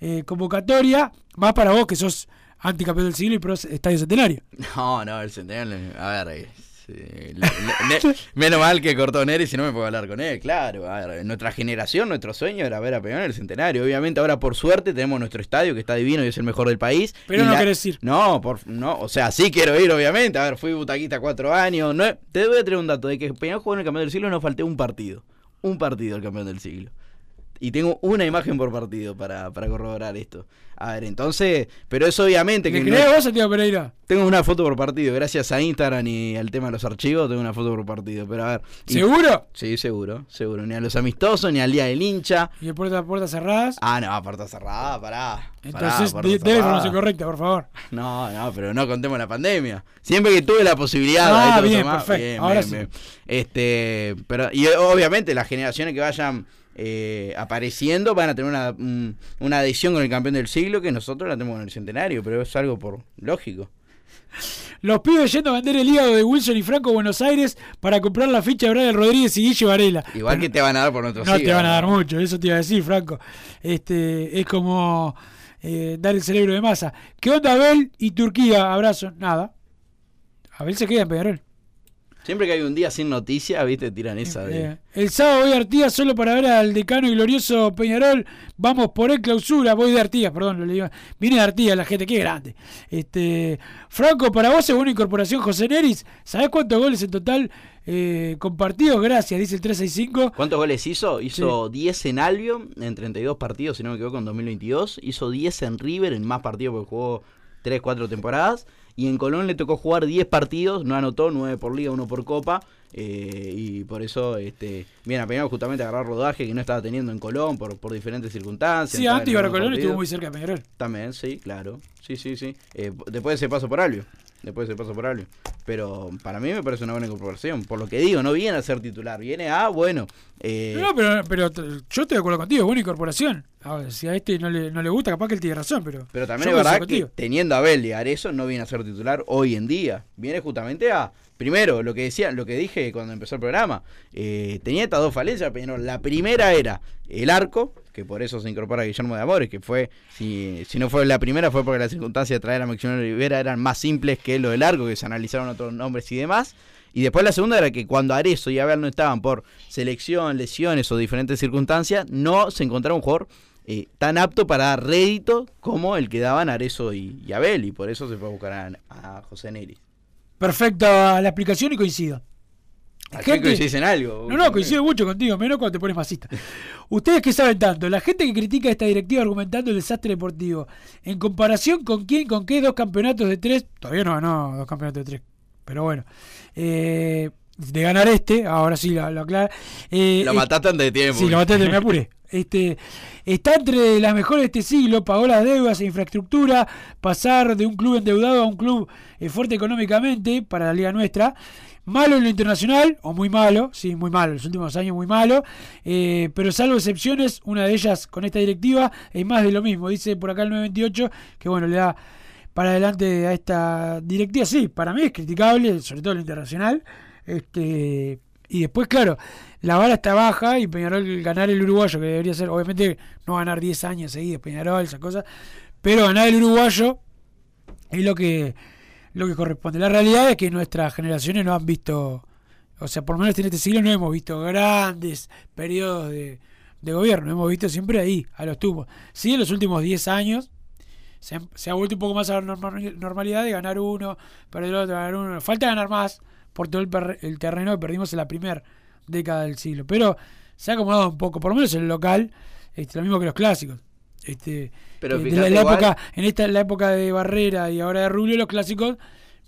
eh, convocatoria. Más para vos que sos anticampeón del siglo y pro estadio centenario. *laughs* No, no, el centenario. A ver, eh, sí, menos mal que cortó Neri si no me puedo hablar con él, claro. A ver, nuestra generación, nuestro sueño era ver a Peñarol en el centenario. Obviamente, ahora por suerte tenemos nuestro estadio que está divino y es el mejor del país. Pero Y no la- querés ir. No, por, no, o sea, sí quiero ir, obviamente. A ver, fui butaquista cuatro años. No, te voy a traer un dato de que Peñarol jugó en el campeón del siglo y no falté un partido. Un partido al campeón del siglo. Y tengo una imagen por partido para, para corroborar esto. A ver, entonces, pero es obviamente que ¿Le no- vos, Santiago Pereira? tengo una foto por partido, gracias a Instagram y al tema de los archivos, tengo una foto por partido. Pero a ver. y- ¿Seguro? Sí, seguro, seguro. Ni a los amistosos, ni al día del hincha. ¿Y el puerta puertas cerradas? Ah, no, puerta cerrada, pará. Entonces, de- debe información correcta, por favor. *laughs* No, no, pero no contemos la pandemia. Siempre que tuve la posibilidad, Ah, lo bien, perfecto. bien, Ahora bien, sí. bien. Este, pero, y obviamente las generaciones que vayan eh, apareciendo van a tener una, un- una adhesión con el campeón del siglo que nosotros la tenemos con el centenario, pero es algo por lógico. Los pibes yendo a vender el hígado de Wilson y Franco a Buenos Aires para comprar la ficha de Brian Rodríguez y Guille Varela. Igual que te van a dar por nuestros No te van a dar mucho, eso te iba a decir, Franco. Este, es como eh, dar el cerebro de masa. ¿Qué onda Abel y Turquía? Abrazo. Nada. Abel se queda en Peñarol. Siempre que hay un día sin noticia, viste, tiran esa de. Eh, el sábado voy a Artigas solo para ver al decano y glorioso Peñarol. Vamos por el clausura. Voy de Artigas, perdón, lo mal. Viene de Artigas la gente, qué grande. Este, Franco, para vos es buena incorporación José Neris. ¿Sabés cuántos goles en total eh, compartidos? Gracias, dice el 365. ¿Cuántos goles hizo? Hizo 10 en Albion en 32 partidos, si no me equivoco, en 2022. Hizo 10 en River en más partidos porque jugó 3, 4 temporadas. Y en Colón le tocó jugar 10 partidos, no anotó, 9 por liga, 1 por copa. eh, y por eso este, viene a Peñarol justamente a agarrar rodaje que no estaba teniendo en Colón por, por diferentes circunstancias. Sí, antes Ibarra algunos Colón estuvo partidos. muy cerca de Peñarol. También, sí, claro. Sí, sí, sí. Eh, después de ese paso por Albio. Después de ese paso por Albio. Pero para mí me parece una buena incorporación. Por lo que digo, no viene a ser titular. Viene a, bueno. eh, No, pero, pero yo estoy de acuerdo contigo, buena incorporación. A ver, si a este no le, no le gusta, capaz que él tiene razón, pero. Pero también es verdad que teniendo a Bell y a Arezzo no viene a ser titular hoy en día. Viene justamente a. Primero, lo que decía, lo que dije cuando empezó el programa. eh, tenía estas dos falencias, Peñarol. La primera era el arco, que por eso se incorpora Guillermo de Amores, que fue, si, si no fue la primera, fue porque las circunstancias de traer a Maximiliano Rivera eran más simples que lo del arco, que se analizaron otros nombres y demás. Y después la segunda era que cuando Arezzo y Abel no estaban por selección, lesiones o diferentes circunstancias, no se encontraba un jugador eh, tan apto para dar rédito como el que daban Arezzo y, Abel. Y por eso se fue a buscar a, José Neri. Perfecta la explicación y coincido. Gente- fin coincidís en algo. No, no, coincido mucho contigo, menos cuando te pones masista. *laughs* Ustedes que saben tanto, la gente que critica esta directiva argumentando el desastre deportivo, en comparación con quién, con qué dos campeonatos de tres, todavía no ganó dos campeonatos de tres, pero bueno, eh, de ganar este, ahora sí lo, lo aclara. eh, Lo mataste antes de tiempo. Sí, lo maté, me apuré. *laughs* Este, está entre las mejores de este siglo, pagó las deudas e infraestructura, pasar de un club endeudado a un club eh, fuerte económicamente para la liga nuestra. Malo en lo internacional, o muy malo, sí, muy malo, los últimos años muy malo, eh, pero salvo excepciones, una de ellas con esta directiva, es más de lo mismo. Dice por acá el 928 que bueno, le da para adelante a esta directiva, sí, para mí es criticable, sobre todo lo internacional. Este, y después, claro, la vara está baja y Peñarol ganar el uruguayo, que debería ser, obviamente, no ganar 10 años seguidos Peñarol, esa cosa, pero ganar el uruguayo es lo que lo que corresponde. La realidad es que nuestras generaciones no han visto, o sea, por lo menos en este siglo no hemos visto grandes periodos de, de gobierno, hemos visto siempre ahí, a los tubos. Sí, en los últimos 10 años se, ha vuelto un poco más a la norma- normalidad de ganar uno, perder otro, ganar uno. Falta ganar más por todo el, el terreno que perdimos en la primera década del siglo. Pero se ha acomodado un poco, por lo menos en el local, este, lo mismo que los clásicos. Este, Pero que de la, época, en esta la época de Barrera y ahora de Rubio, los clásicos,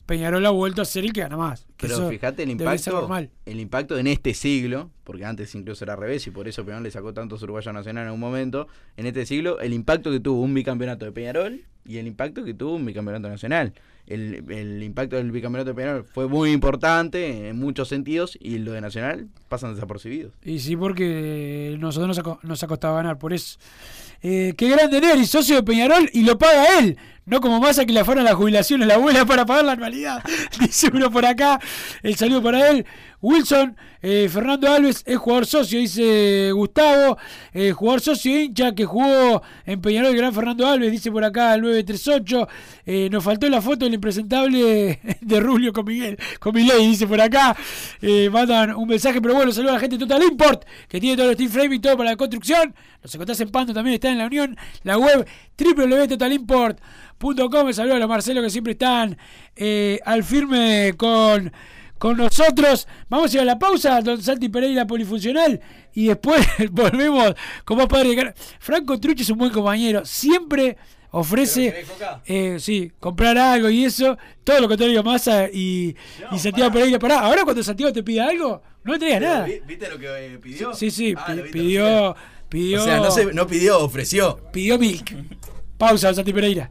Peñarol ha vuelto a ser el que gana más. que Pero fíjate el impacto, normal. el impacto en este siglo, porque antes incluso era al revés y por eso Peñarol le sacó tantos uruguayos nacional en un momento, en este siglo el impacto que tuvo un bicampeonato de Peñarol y el impacto que tuvo un bicampeonato nacional. El, el impacto del bicampeonato Peñarol fue muy importante en muchos sentidos y lo de Nacional pasan desapercibidos. Y sí, porque nosotros nos, ha, costado ganar, por eso. Eh, qué grande Neri, socio de Peñarol, y lo paga él. No como masa que le fueron a la jubilación a la abuela para pagar la anualidad. *laughs* Dice uno por acá. El saludo para él. Wilson, eh, Fernando Alves es jugador socio, dice Gustavo. Eh, jugador socio hincha que jugó en Peñarol, el gran Fernando Alves, dice por acá el 938. Eh, nos faltó la foto del impresentable *laughs* de Rubio con Miguel, con Milei, dice por acá. Eh, mandan un mensaje, pero bueno, saludos a la gente de Total Import, que tiene todo el steel frame y todo para la construcción. Los encontrás en Pando, también está en la Unión, la web www.totalimport.com. Saludos a los Marcelo que siempre están eh, al firme con, con nosotros. Vamos a ir a la pausa, don Santi Pereira polifuncional, y después *laughs* volvemos con más padre. de Franco Truchi es un buen compañero, siempre ofrece eh, sí, comprar algo y eso, todo lo contrario Massa y, y Santiago Pereira. Pará, ahora cuando Santiago te pide algo, no le traigas nada. ¿Viste lo que pidió? Sí, sí, Ah, pi- pidió, pidió, O sea, no, se, no pidió, ofreció. pidió Milk. Pausa, Santi Pereira.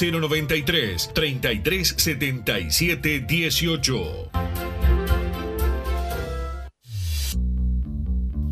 093 3377 18.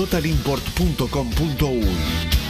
www.totalimport.com.uy.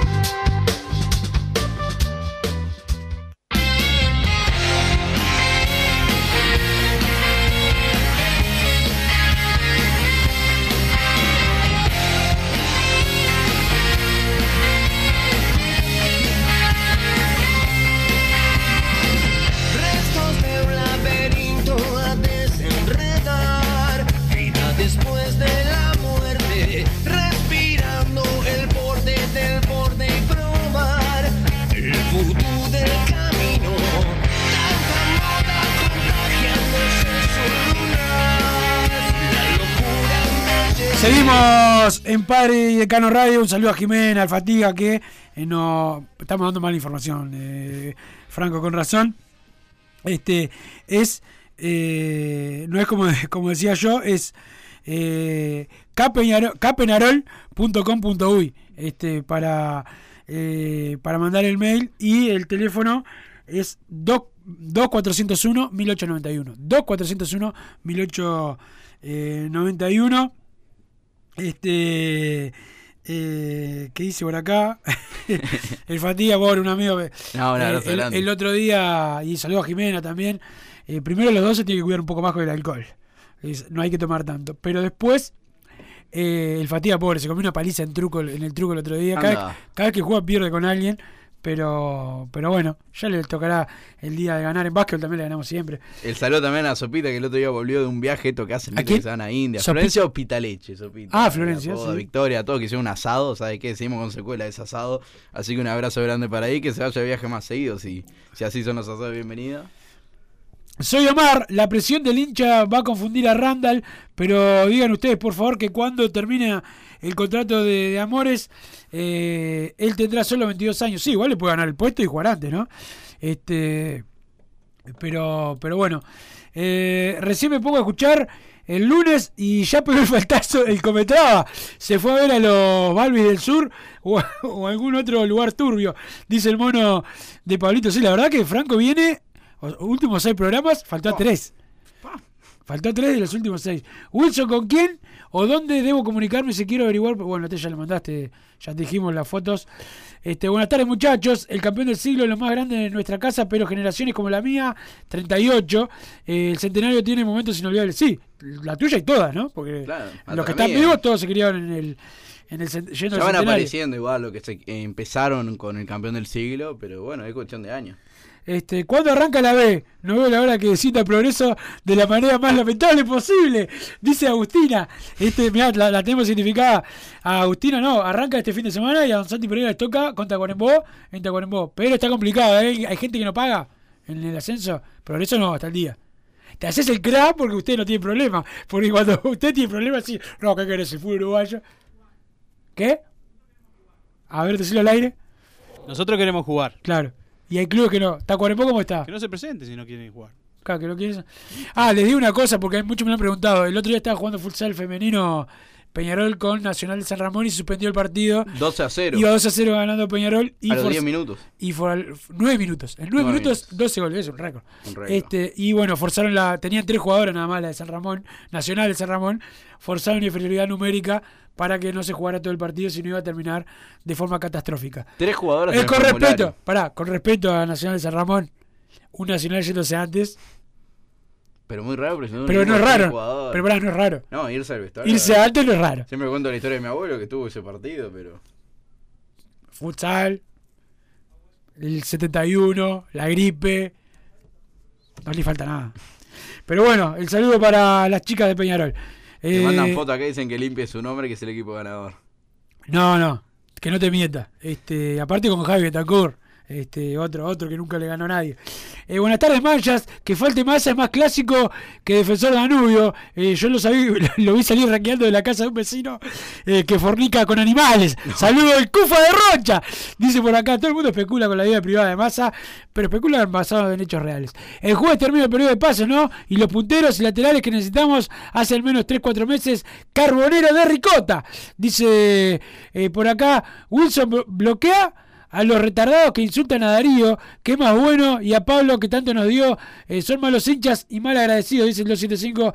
En Padre y Decano Radio. Un saludo a Jimena, al Fatiga, que eh, no estamos dando mala información. eh, Franco, con razón. Este es eh, no es como, *laughs* como decía yo, es eh, capenarol.com.uy este, para, para mandar el mail y el teléfono es 2 2401 1891 2401 1891 este eh, ¿qué dice por acá? *laughs* el Fatiga, por un amigo que- No, un eh, abrazo el, grande. el otro día, y saludo a Jimena también. eh, primero los dos se tienen que cuidar un poco más con el alcohol. No hay que tomar tanto. Pero después, eh, el Fatiga, pobre, se comió una paliza en truco en el truco el otro día. Cada, cada vez que juega pierde con alguien. Pero, pero bueno, ya le tocará el día de ganar. En básquet también le ganamos siempre. El saludo también a Sopita, que el otro día volvió de un viaje que hacen, ¿A que se van a India. Sopita. Florencia Hospitaleche, Sopita. Ah, Florencia, La sí. Victoria, todos que hicieron un asado, ¿sabe qué? Seguimos con secuela de ese asado. Así que un abrazo grande para ahí, que se vaya de viaje más seguido, si, si así son los asados, bienvenida. Soy Omar, la presión del hincha va a confundir a Randall, pero digan ustedes por favor que cuando termine el contrato de, Amores, eh, él tendrá solo 22 años. Sí, igual le puede ganar el puesto y jugar antes, ¿no? Este, pero, pero bueno, eh, recién me pongo a escuchar el lunes y ya pegó el faltazo el cometraba. Se fue a ver a los Balvis del Sur *laughs* o, algún otro lugar turbio, dice el mono de Pablito. Sí, la verdad que Franco viene, últimos seis programas, faltó a tres. Faltó tres de los últimos seis. Wilson, ¿con quién o dónde debo comunicarme si quiero averiguar? Bueno, te ya le mandaste, ya te dijimos las fotos. Este, buenas tardes, muchachos. El campeón del siglo, lo más grande de nuestra casa, pero generaciones como la mía, 38. Eh, el centenario tiene momentos inolvidables. Sí, la tuya y todas, ¿no? Porque Claro, los que están mía. vivos todos se criaron en el, en el yendo Ya van apareciendo igual lo que se, eh, empezaron con el campeón del siglo, pero bueno, es cuestión de años. Este, ¿Cuándo arranca la B? No veo la hora que cita progreso de la manera más lamentable posible, dice Agustina. Este, mirá, la, la tenemos identificada. A Agustina no, arranca este fin de semana y a Don Santi Pereira les toca con Tacuarembó en Tacuarembó. Pero está complicado, ¿eh? hay gente que no paga en el ascenso. Progreso no, hasta el día. Te haces el crack porque usted no tiene problema. Porque cuando *laughs* usted tiene problemas, sí, no, ¿qué querés? El fútbol uruguayo. ¿Qué? A ver, decirlo al aire. Nosotros queremos jugar. Claro. Y hay clubes que no. ¿Tacuarembó cómo está? Que no se presente si no quieren jugar. Que lo. Ah, les digo una cosa porque muchos me lo han preguntado. El otro día estaba jugando futsal femenino Peñarol con Nacional de San Ramón y suspendió el partido. 12 a 0. Iba 2 a 0 ganando Peñarol. Y a los for- 10 minutos. Y for 9 minutos. En 9 Nueve minutos, 12 goles, es un récord. Un récord. Este, y bueno, forzaron la. Tenían tres jugadoras nada más, la de San Ramón, Nacional de San Ramón. Forzaron inferioridad numérica para que no se jugara todo el partido, si no iba a terminar de forma catastrófica. Tres jugadoras Eh, con formulario. respeto, pará, con respeto a Nacional de San Ramón, un Nacional yéndose antes. Pero muy raro, pero, Pero no es raro. Pero pará, no es raro. No, irse al vestuario. Irse antes no es raro. Siempre cuento la historia de mi abuelo que tuvo ese partido, pero. Futsal, el 71, la gripe. No le falta nada. Pero bueno, el saludo para las chicas de Peñarol. Eh, mandan fotos acá y dicen que limpie su nombre, que es el equipo ganador. No, no, que no te mienta. Este, aparte con Javi Betancourt, este, otro, otro que nunca le ganó a nadie. Eh, buenas tardes, Manchas. Que falte masa es más clásico que defensor Danubio. Eh, yo lo sabí, *laughs* lo vi salir raqueando de la casa de un vecino eh, que fornica con animales. Saludo el Cufa de Rocha. Dice por acá, todo el mundo especula con la vida privada de masa, pero especula basado en hechos reales. El jueves termina el periodo de pases, ¿no? Y los punteros y laterales que necesitamos hace al menos 3-4 meses, carbonero de ricota. Dice por acá, Wilson blo- bloquea a los retardados que insultan a Darío, que es más bueno, y a Pablo que tanto nos dio, eh, son malos hinchas y mal agradecidos, dice el 275,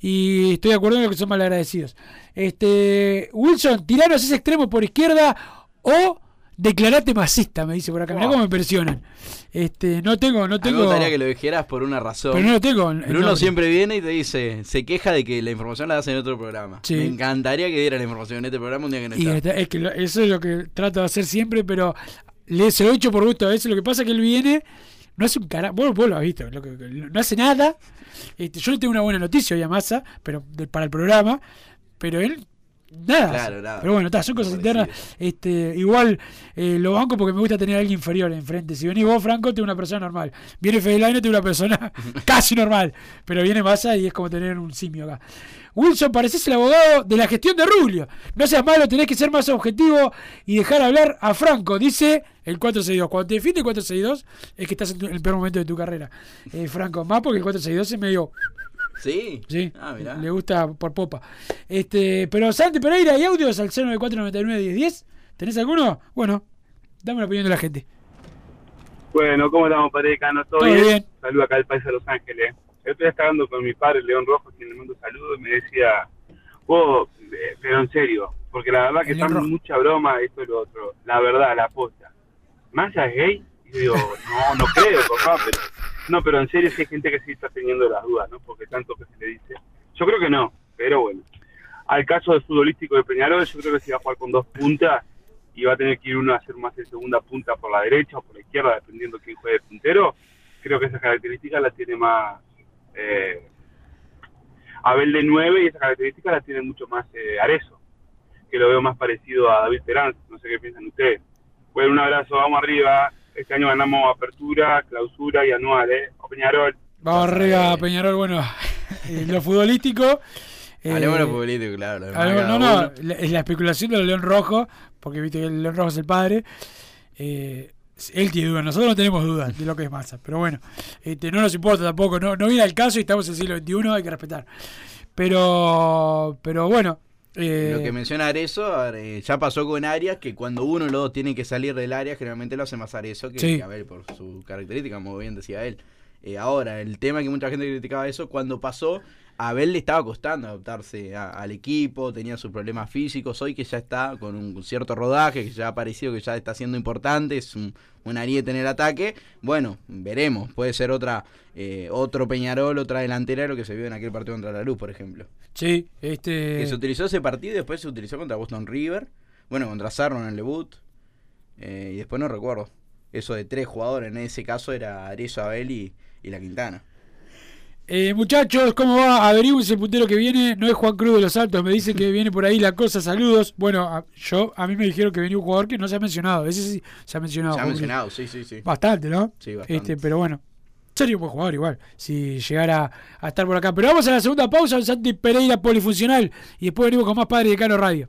y estoy de acuerdo en lo que son mal agradecidos. Este, Wilson, tiranos ese extremo por izquierda o declarate masista, me dice por acá. Mirá Wow. cómo me presionan. Este, no tengo, no A mí me tengo. gustaría que lo dijeras por una razón. Pero no lo tengo en- en Bruno nombre. siempre viene y te dice, se queja de que la información la das en otro programa. Sí. Me encantaría que diera la información en este programa un día que no Y está. es que eso es lo que trato de hacer siempre, pero le se lo he hecho por gusto a veces. Lo que pasa es que él viene, no hace un carajo, vos, vos lo has visto, lo que- no hace nada. Este, yo le tengo una buena noticia hoy a Massa, pero de- para el programa, pero él nada. Claro, nada. Pero bueno, está, son cosas internas. Este, igual eh, lo banco porque me gusta tener a alguien inferior enfrente. Si venís vos, Franco, tengo una persona normal. Viene Fedelaino, tengo una persona *laughs* casi normal. Pero viene Massa y es como tener un simio acá. Wilson, pareces el abogado de la gestión de Rubio. No seas malo, tenés que ser más objetivo y dejar hablar a Franco, dice el 462. Cuando te defiende el 462 es que estás en, tu- el peor momento de tu carrera. Eh, Franco, más porque el 462 es medio... ¿Sí? Sí, Ah, mirá. le gusta por popa. Este, pero Santi Pereira y audios al 094991010. ¿Tenés alguno? Bueno, dame la opinión de la gente. Bueno, ¿cómo estamos, Cano? ¿Todo, Todo bien? bien. Saludo acá al país de Los Ángeles. Yo estoy hablando con mi padre, León Rojo, quien le mando saludos, y me decía, vos, eh, pero en serio, porque la verdad que están mucha broma, esto y lo otro. La verdad, la posta. ¿Massa es gay? Digo, no, no creo, papá, pero... No, pero en serio sí hay gente que sí está teniendo las dudas, ¿no? Porque tanto que se le dice. Yo creo que no, pero bueno. Al caso del futbolístico de Peñarol, yo creo que se va a jugar con dos puntas y va a tener que ir uno a hacer más de segunda punta por la derecha o por la izquierda, dependiendo quién juegue de puntero. Creo que esa característica la tiene más eh, Abel de 9 y esa característica la tiene mucho más eh, Arezo, que lo veo más parecido a David Terán. No sé qué piensan ustedes. Bueno, un abrazo, vamos arriba. Este año ganamos apertura, clausura y anual, ¿eh? O Peñarol. Vamos arriba, Peñarol. Bueno, *laughs* lo futbolístico. *laughs* eh, Hablemos lo futbolístico, claro. Algo- no, no, la, es la especulación del León Rojo, porque viste que el León Rojo es el padre. Eh, él tiene dudas, nosotros no tenemos dudas de lo que es masa, pero bueno, este, no nos importa tampoco, no, no viene al caso y estamos en el siglo XXI, hay que respetar. Pero, pero bueno. Eh, Lo que menciona Arezo, eh, ya pasó con Arias, que cuando uno o los dos tienen que salir del área, generalmente lo hace más Arezo que, Sí. que Abel por su característica, como bien decía él. Eh, ahora, el tema que mucha gente criticaba eso, cuando pasó, a Abel le estaba costando adaptarse a- al equipo, tenía sus problemas físicos, hoy que ya está con un cierto rodaje, que ya ha parecido que ya está siendo importante, es un, un ariete en el ataque, bueno, veremos, puede ser otra eh, otro Peñarol, otra delantera de lo que se vio en aquel partido contra la Luz, por ejemplo. Sí, este. Que se utilizó ese partido y después se utilizó contra Boston River. Bueno, contra Sarro en el debut. Eh, y después no recuerdo. Eso de tres jugadores. En ese caso era Arezzo, Abel y, y La Quintana. Eh, muchachos, ¿cómo va? Averigüense el puntero que viene. No es Juan Cruz de los Altos. Me dice que viene por ahí la cosa. Saludos. Bueno, a, yo a mí me dijeron que venía un jugador que no se ha mencionado. Ese sí se ha mencionado. Se ha mencionado, sí, sí, sí. Bastante, ¿no? Sí, bastante. Este, pero bueno. Sería un buen jugador igual, si llegara a estar por acá. Pero vamos a la segunda pausa, Santi Pereira polifuncional. Y después venimos con más Padre de Cano Radio.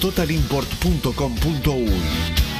www.totalimport.com.uy.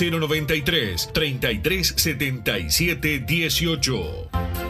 093 33 77 18.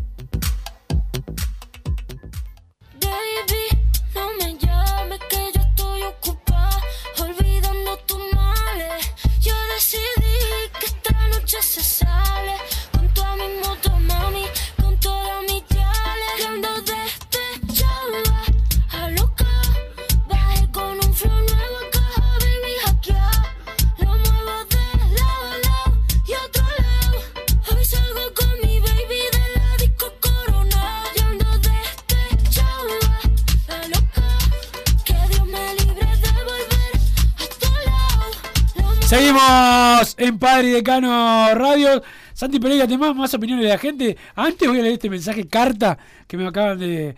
Seguimos en Padre Decano Radio. Santi Pereira, ¿tenés más opiniones de la gente? Antes voy a leer este mensaje, carta, que me acaban de,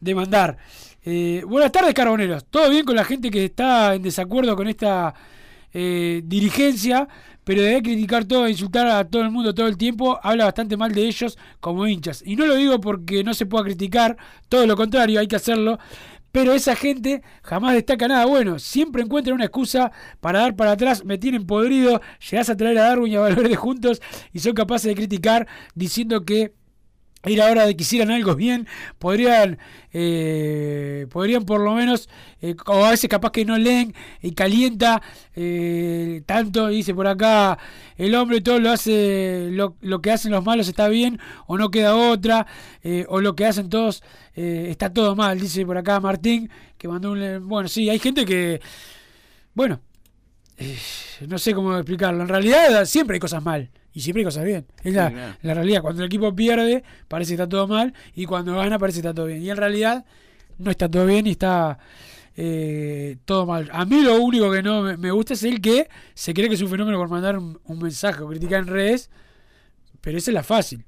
de mandar. Eh, buenas tardes, carboneros. ¿Todo bien con la gente que está en desacuerdo con esta eh, dirigencia? Pero de criticar todo, insultar a todo el mundo todo el tiempo, habla bastante mal de ellos como hinchas. Y no lo digo porque no se pueda criticar, todo lo contrario, hay que hacerlo. Pero esa gente jamás destaca nada bueno. Siempre encuentran una excusa para dar para atrás. Me tienen podrido. Llegás a traer a Darwin y a Valverde juntos y son capaces de criticar diciendo que era hora de que hicieran algo bien, podrían, eh, podrían por lo menos, eh, o a veces capaz que no leen y calienta eh, tanto, dice por acá, el hombre todo lo hace, lo, lo que hacen los malos está bien, o no queda otra, eh, o lo que hacen todos está todo mal, dice por acá Martín, que mandó un... Bueno, sí, hay gente que, bueno, no sé cómo explicarlo, en realidad siempre hay cosas mal. Y siempre hay cosas bien. Es la, claro. la realidad. Cuando el equipo pierde, parece que está todo mal. Y cuando gana, parece que está todo bien. Y en realidad, no está todo bien y está eh, todo mal. A mí lo único que no me, me gusta es el que se cree que es un fenómeno por mandar un, un mensaje o criticar en redes. Pero esa es la fácil.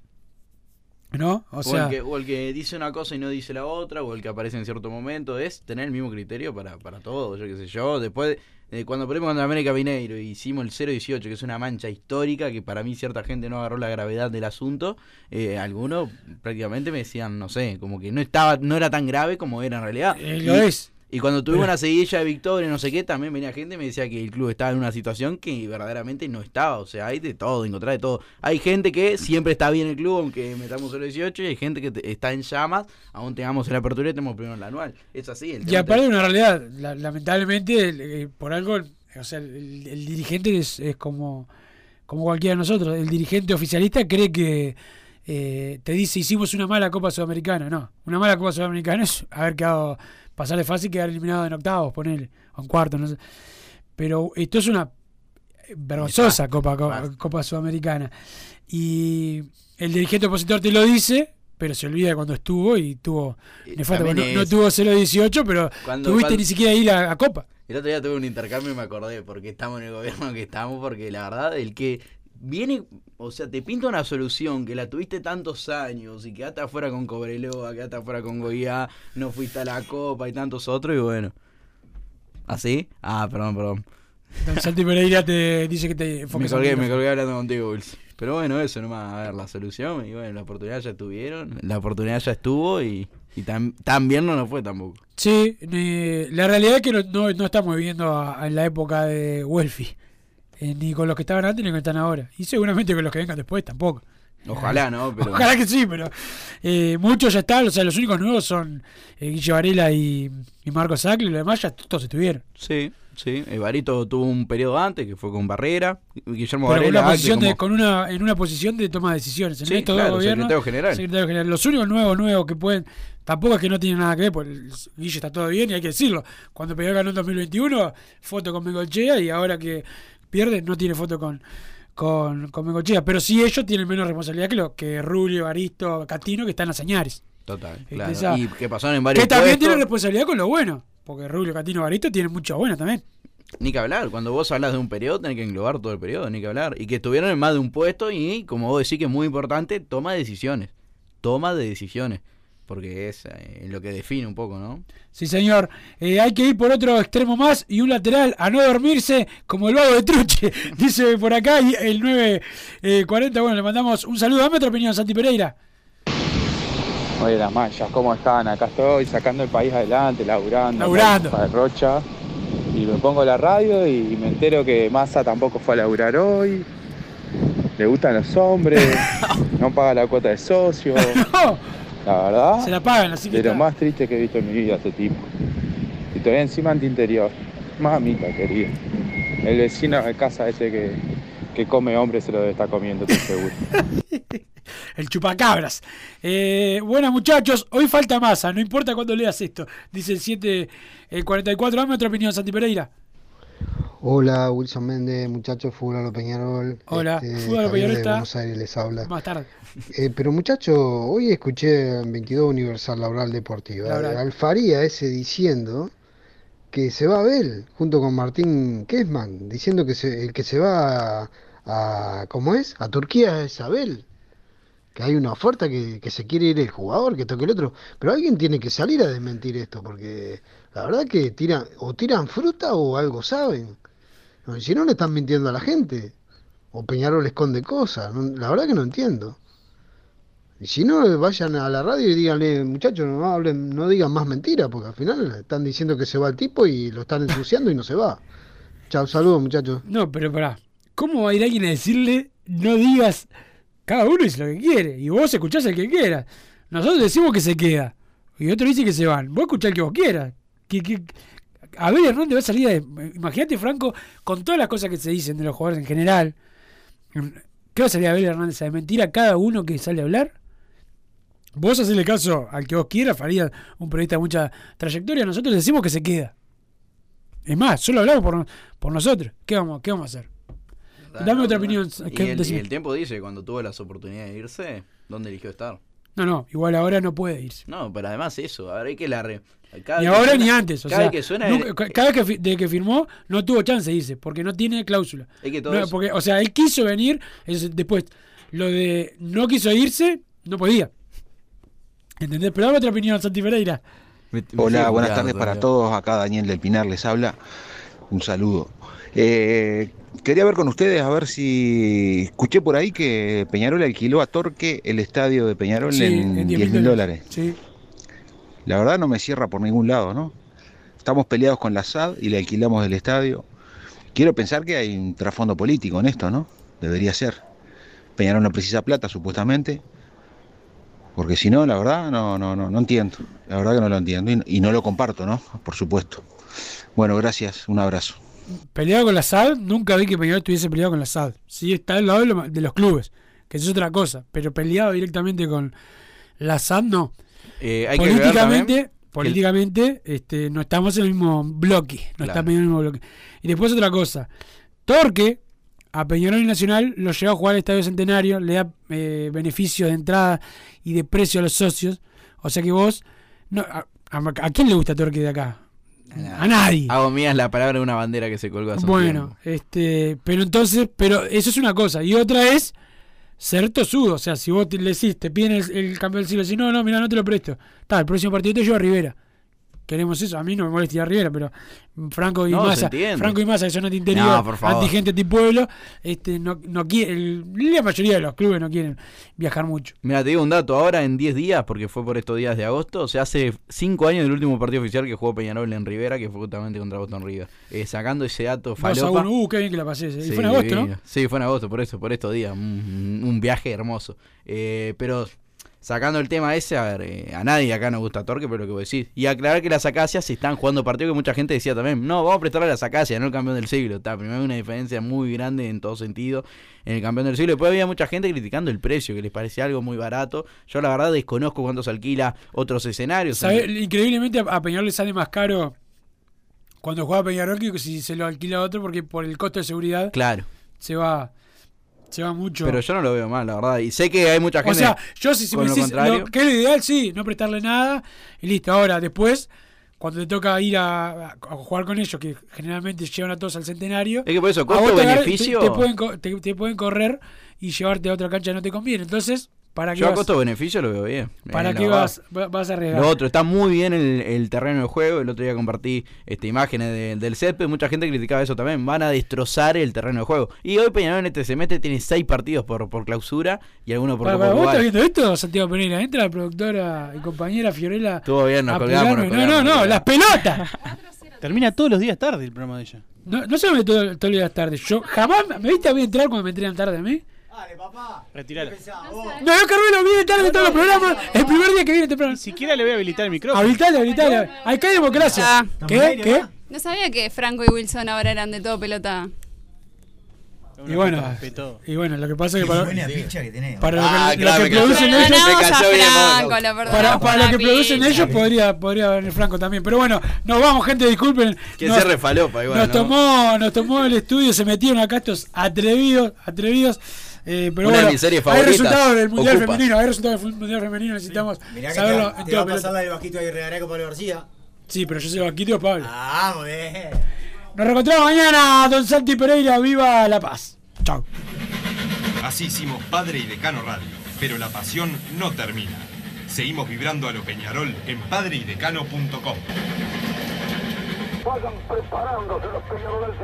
¿No? O O, sea, el que, o el que dice una cosa y no dice la otra, o el que aparece en cierto momento, es tener el mismo criterio para, para todo, yo qué sé yo. Después, de cuando perdimos contra América Mineiro y hicimos el 0-18, que es una mancha histórica, que para mí cierta gente no agarró la gravedad del asunto, eh, algunos prácticamente me decían, no sé, como que no estaba no era tan grave como era en realidad. Eh, lo Y- es. Y cuando tuvimos una *laughs* seguidilla de victoria y no sé qué, también venía gente y me decía que el club estaba en una situación que verdaderamente no estaba. O sea, hay de todo, encontrar de todo. Hay gente que siempre está bien el club, aunque metamos el 18, y hay gente que te- está en llamas, aún tengamos el apertura y tenemos primero el anual. Es así. El Y aparte te- de una realidad, la- lamentablemente, el- eh, por algo, o sea, el, el dirigente es, es como, como cualquiera de nosotros. El dirigente oficialista cree que eh, te dice hicimos una mala Copa Sudamericana. No, una mala Copa Sudamericana es haber quedado, pasar de fácil y quedar eliminado en octavos, ponerle, o en cuartos, no sé. Pero esto es una vergonzosa Copa, Co- Copa Sudamericana. Y el dirigente opositor te lo dice, pero se olvida cuando estuvo y tuvo. nefasto, no, tuvo 0-18, pero Cuando- tuviste cuando- ni siquiera ir a, a Copa. El otro día tuve un intercambio y me acordé, porque estamos en el gobierno que estamos, porque la verdad, el que viene, o sea, te pinta una solución que la tuviste tantos años y quedaste afuera con Cobreloa, quedaste afuera con Goiá, no fuiste a la Copa y tantos otros, y bueno. ¿Así? Ah, perdón, perdón. Don Santi Pereira te dice que te Me enfoques al colgué, me colgué hablando contigo, Wilson. Pero bueno, eso nomás, a ver, la solución, y bueno, la oportunidad ya tuvieron, la oportunidad ya estuvo y, y tan, tan bien no nos fue tampoco. Sí, ni- la realidad es que no, no, no estamos viviendo a- en la época de Welfi. Eh, ni con los que estaban antes ni con los que están ahora. Y seguramente con los que vengan después tampoco. Ojalá, ¿no? *laughs* Pero... Ojalá que sí, pero eh, muchos ya están, o sea, los únicos nuevos son eh, Guille Varela y, y Marco Sacli, y los demás ya todos estuvieron. Sí, sí. Evarito tuvo un periodo antes que fue con Barrera. Guillermo Pero con Varela una de, con una, en una posición de toma de decisiones. En Sí, estos claro, dos gobiernos, secretario general. secretario general. Los únicos nuevos, nuevos que pueden, tampoco es que no tienen nada que ver, porque Guille está todo bien y hay que decirlo. Cuando Peñarol ganó en 2021, foto con Bengochea y ahora que pierde, no tiene foto con, con, con Bengochea. Pero sí ellos tienen menos responsabilidad que los que Rulio, Aristo, Catino, que están en las señales. Total, Este, claro. esa- Y que pasaron en varios Que también puestos. tienen responsabilidad con lo bueno. Porque Rulio, Catino, Aristo tienen mucho bueno también. Ni que hablar. Cuando vos hablas de un periodo, tenés que englobar todo el periodo, ni que hablar. Y que estuvieron en más de un puesto y, como vos decís que es muy importante, toma de decisiones. Toma de decisiones. Porque es eh, lo que define un poco, ¿no? Sí, señor. Eh, hay que ir por otro extremo más y un lateral a no dormirse como el vago de Truche. *laughs* Dice por acá y el 940. bueno, le mandamos un saludo. Dame otra opinión, Santi Pereira. Oye, las manchas, ¿cómo están? Acá estoy sacando el país adelante, laburando. Laburando. Para Rocha. Y me pongo la radio y me entero que Massa tampoco fue a laburar hoy. Le gustan los hombres. *laughs* no paga la cuota de socio. *laughs* La verdad. Se la pagan, así que De lo más triste que he visto en mi vida este tipo. Y todavía encima anti-interior. Mamita querida. El vecino de casa ese que, que come hombre se lo debe estar comiendo, estoy seguro. *laughs* El chupacabras. Eh, buenas muchachos, hoy falta masa, no importa cuándo leas esto. Dice el 744. Dame otra opinión, Santi Pereira. Hola, Wilson Méndez, muchachos, Fútbol Peñarol. Hola, Este, Fútbol Peñarol está- Buenos Aires les habla. Más tarde. Eh, pero muchachos, hoy escuché en 22 Universal Laboral Deportiva, Laboral. Alfaría ese diciendo que se va a Abel junto con Martín Kesman, diciendo que se- el que se va a, a- ¿cómo es? A Turquía es Abel. Que hay una oferta que, que se quiere ir el jugador, que toque el otro. Pero alguien tiene que salir a desmentir esto, porque la verdad que tiran, o tiran fruta o algo saben. No, Si no le están mintiendo a la gente. O Peñarol esconde cosas. no- la verdad que no entiendo. Y si no, vayan a la radio y díganle, muchachos, no hablen, no digan más mentiras, porque al final están diciendo que se va el tipo y lo están ensuciando y no se va. Chao, saludos muchachos. No, pero pará. ¿Cómo va a ir alguien a decirle no digas? Cada uno dice lo que quiere. Y vos escuchás el que quiera. Nosotros decimos que se queda. Y otro dice que se van. Vos escuchás el que vos quieras. Abel Hernández va a salir de. Imagínate, Franco, con todas las cosas que se dicen de los jugadores en general. ¿Qué va a salir Abel Hernández a desmentir a cada uno que sale a hablar? Vos hacerle caso al que vos quieras, Faría, un periodista de mucha trayectoria. Nosotros decimos que se queda. Es más, solo hablamos por, por nosotros. ¿Qué vamos, ¿Qué vamos a hacer? Dame otra opinión. Y ¿Qué- el, y el tiempo dice que cuando tuvo las oportunidades de irse, ¿dónde eligió estar? No, no, igual ahora no puede irse. No, pero además eso, ahora hay que la re- cada Ni vez que ahora suena- ni antes. O cada sea, vez que suena nunca- el- ca- cada vez que, de que firmó, no tuvo chance, dice, porque no tiene cláusula. Es que todo No, eso- porque, o sea, él quiso venir, es- después, lo de no quiso irse, no podía. ¿Entendés? Pero dame otra opinión, Santi Pereira. Hola, buenas tardes para todos. Acá Daniel del Pinar les habla. Un saludo. Eh, quería ver con ustedes a ver si escuché por ahí que Peñarol alquiló a Torque el estadio de Peñarol Sí, en en 10 mil dólares. Sí. La verdad no me cierra por ningún lado, ¿no? Estamos peleados con la SAD y le alquilamos el estadio. Quiero pensar que hay un trasfondo político en esto, ¿no? Debería ser. Peñarol no precisa plata, supuestamente. Porque si no, la verdad, no, no, no, no entiendo. La verdad que no lo entiendo. Y, y no lo comparto, ¿no? Por supuesto. Bueno, gracias. Un abrazo. Peleado con la SAD, nunca vi que Peñarol estuviese peleado con la SAD. Sí, está al lado de, lo- de los clubes, que eso es otra cosa. Pero peleado directamente con la SAD, no. Eh, hay políticamente, que- políticamente este, no estamos en el mismo bloque. No Claro. estamos en el mismo bloque. Y después otra cosa. Torque, a Peñarol y Nacional, lo lleva a jugar al Estadio Centenario, le da eh, beneficios de entrada y de precio a los socios. O sea que vos... No, a, a- ¿a quién le gusta Torque de acá? A nadie. Hago mías la palabra de una bandera que se colgó hace un Bueno, este, pero entonces, pero eso es una cosa. Y otra es ser tosudo. O sea, si vos te, le decís, te piden el, el campeón del siglo, si no, no, mira, no te lo presto. Está, el próximo partido te llevo a Rivera. Queremos eso. A mí no me molesta ir a Rivera, pero Franco y No, Massa. Franco y Massa, que son anti-interior, No, anti-gente, anti-pueblo, este, no, no quiere, el- la mayoría de los clubes no quieren viajar mucho. Mira, te digo un dato, ahora en 10 días, porque fue por estos días de agosto, se hace 5 años del último partido oficial que jugó Peñarol en Rivera, que fue justamente contra Boston River. Eh, sacando ese dato 2 a falopa. 1, uh, qué bien que la pasé. ese. Y Sí, fue en agosto, ¿no? Sí, fue en agosto, por eso, por estos días. Un, un viaje hermoso. Eh, pero sacando el tema ese, a ver, eh, a nadie acá nos gusta Torque, pero lo que vos decís. Y aclarar que las acacias se están jugando partidos que mucha gente decía también, no, vamos a prestarle a las acacias, no el campeón del siglo. Está, primero hay una diferencia muy grande en todo sentido en el campeón del siglo. Después había mucha gente criticando el precio, que les parecía algo muy barato. Yo la verdad desconozco cuánto se alquila otros escenarios. ¿Sabe? Increíblemente a a Peñarol le sale más caro cuando juega Peñarol que si se lo alquila a otro porque por el costo de seguridad Claro. se va se va mucho. Pero yo no lo veo mal, la verdad. Y sé que hay mucha gente. o sea, yo si, si me decís lo que es lo ideal, sí, no prestarle nada y listo. Ahora, después, cuando te toca ir a, a jugar con ellos, que generalmente llevan a todos al centenario, Es que por eso, costo-beneficio- Te, te pueden, co- te- te pueden correr y llevarte a otra cancha no te conviene. Entonces, ¿para qué Yo a costo-beneficio lo veo bien. ¿para Eh, qué vas, va- vas a arriesgar? Lo otro, está muy bien el, el terreno de juego. El otro día compartí este, imágenes de- del césped. Mucha gente criticaba eso también. Van a destrozar el terreno de juego. Y hoy Peñarol en este semestre tiene seis partidos por, por clausura y algunos por Para, ¿Vos estás viendo esto, Santiago Pereira? Entra la productora y compañera Fiorella. Estuvo bien, nos colgamos, nos No, no, colgamos, no, nos las pelotas. *laughs* Termina todos los días tarde el programa de ella. No, no se me todo, todas las tardes. Yo jamás me viste a mí entrar cuando me entrenan tarde a mí. Retirala. No, yo Carmelo viene tarde todos los programas. El primer día que viene temprano. Ni siquiera le voy a habilitar el micrófono. Habilitale, habilitale. Acá hay democracia. Ah. ¿Qué? ¿Qué? No sabía que Franco y Wilson ahora eran de todo pelota. Y bueno, y bueno, lo que pasa es que para, buena picha que tenés. para lo Ah, que, producen ellos, para, para lo que producen ellos podría, podría venir Franco también. Pero bueno, nos vamos, gente, disculpen. Que Nos- se refalopa igual, nos ¿no? tomó, nos tomó el estudio, se metieron acá estos atrevidos, atrevidos. Eh, pero Una de bueno, mis series hay resultados del Mundial Ocupa. Femenino, hay resultados del Mundial Femenino, necesitamos Mirá que saberlo te, en te va a pasar la del Vasquito Pablo García. Sí, pero yo soy Vaquito Pablo. Ah, muy bien. Nos reencontramos mañana, don Santi Pereira, viva La Paz. Chao. Así hicimos Padre y Decano Radio, pero la pasión no termina. Seguimos vibrando a lo Peñarol en padreidecano.com. Vayan preparándose los peñaroles.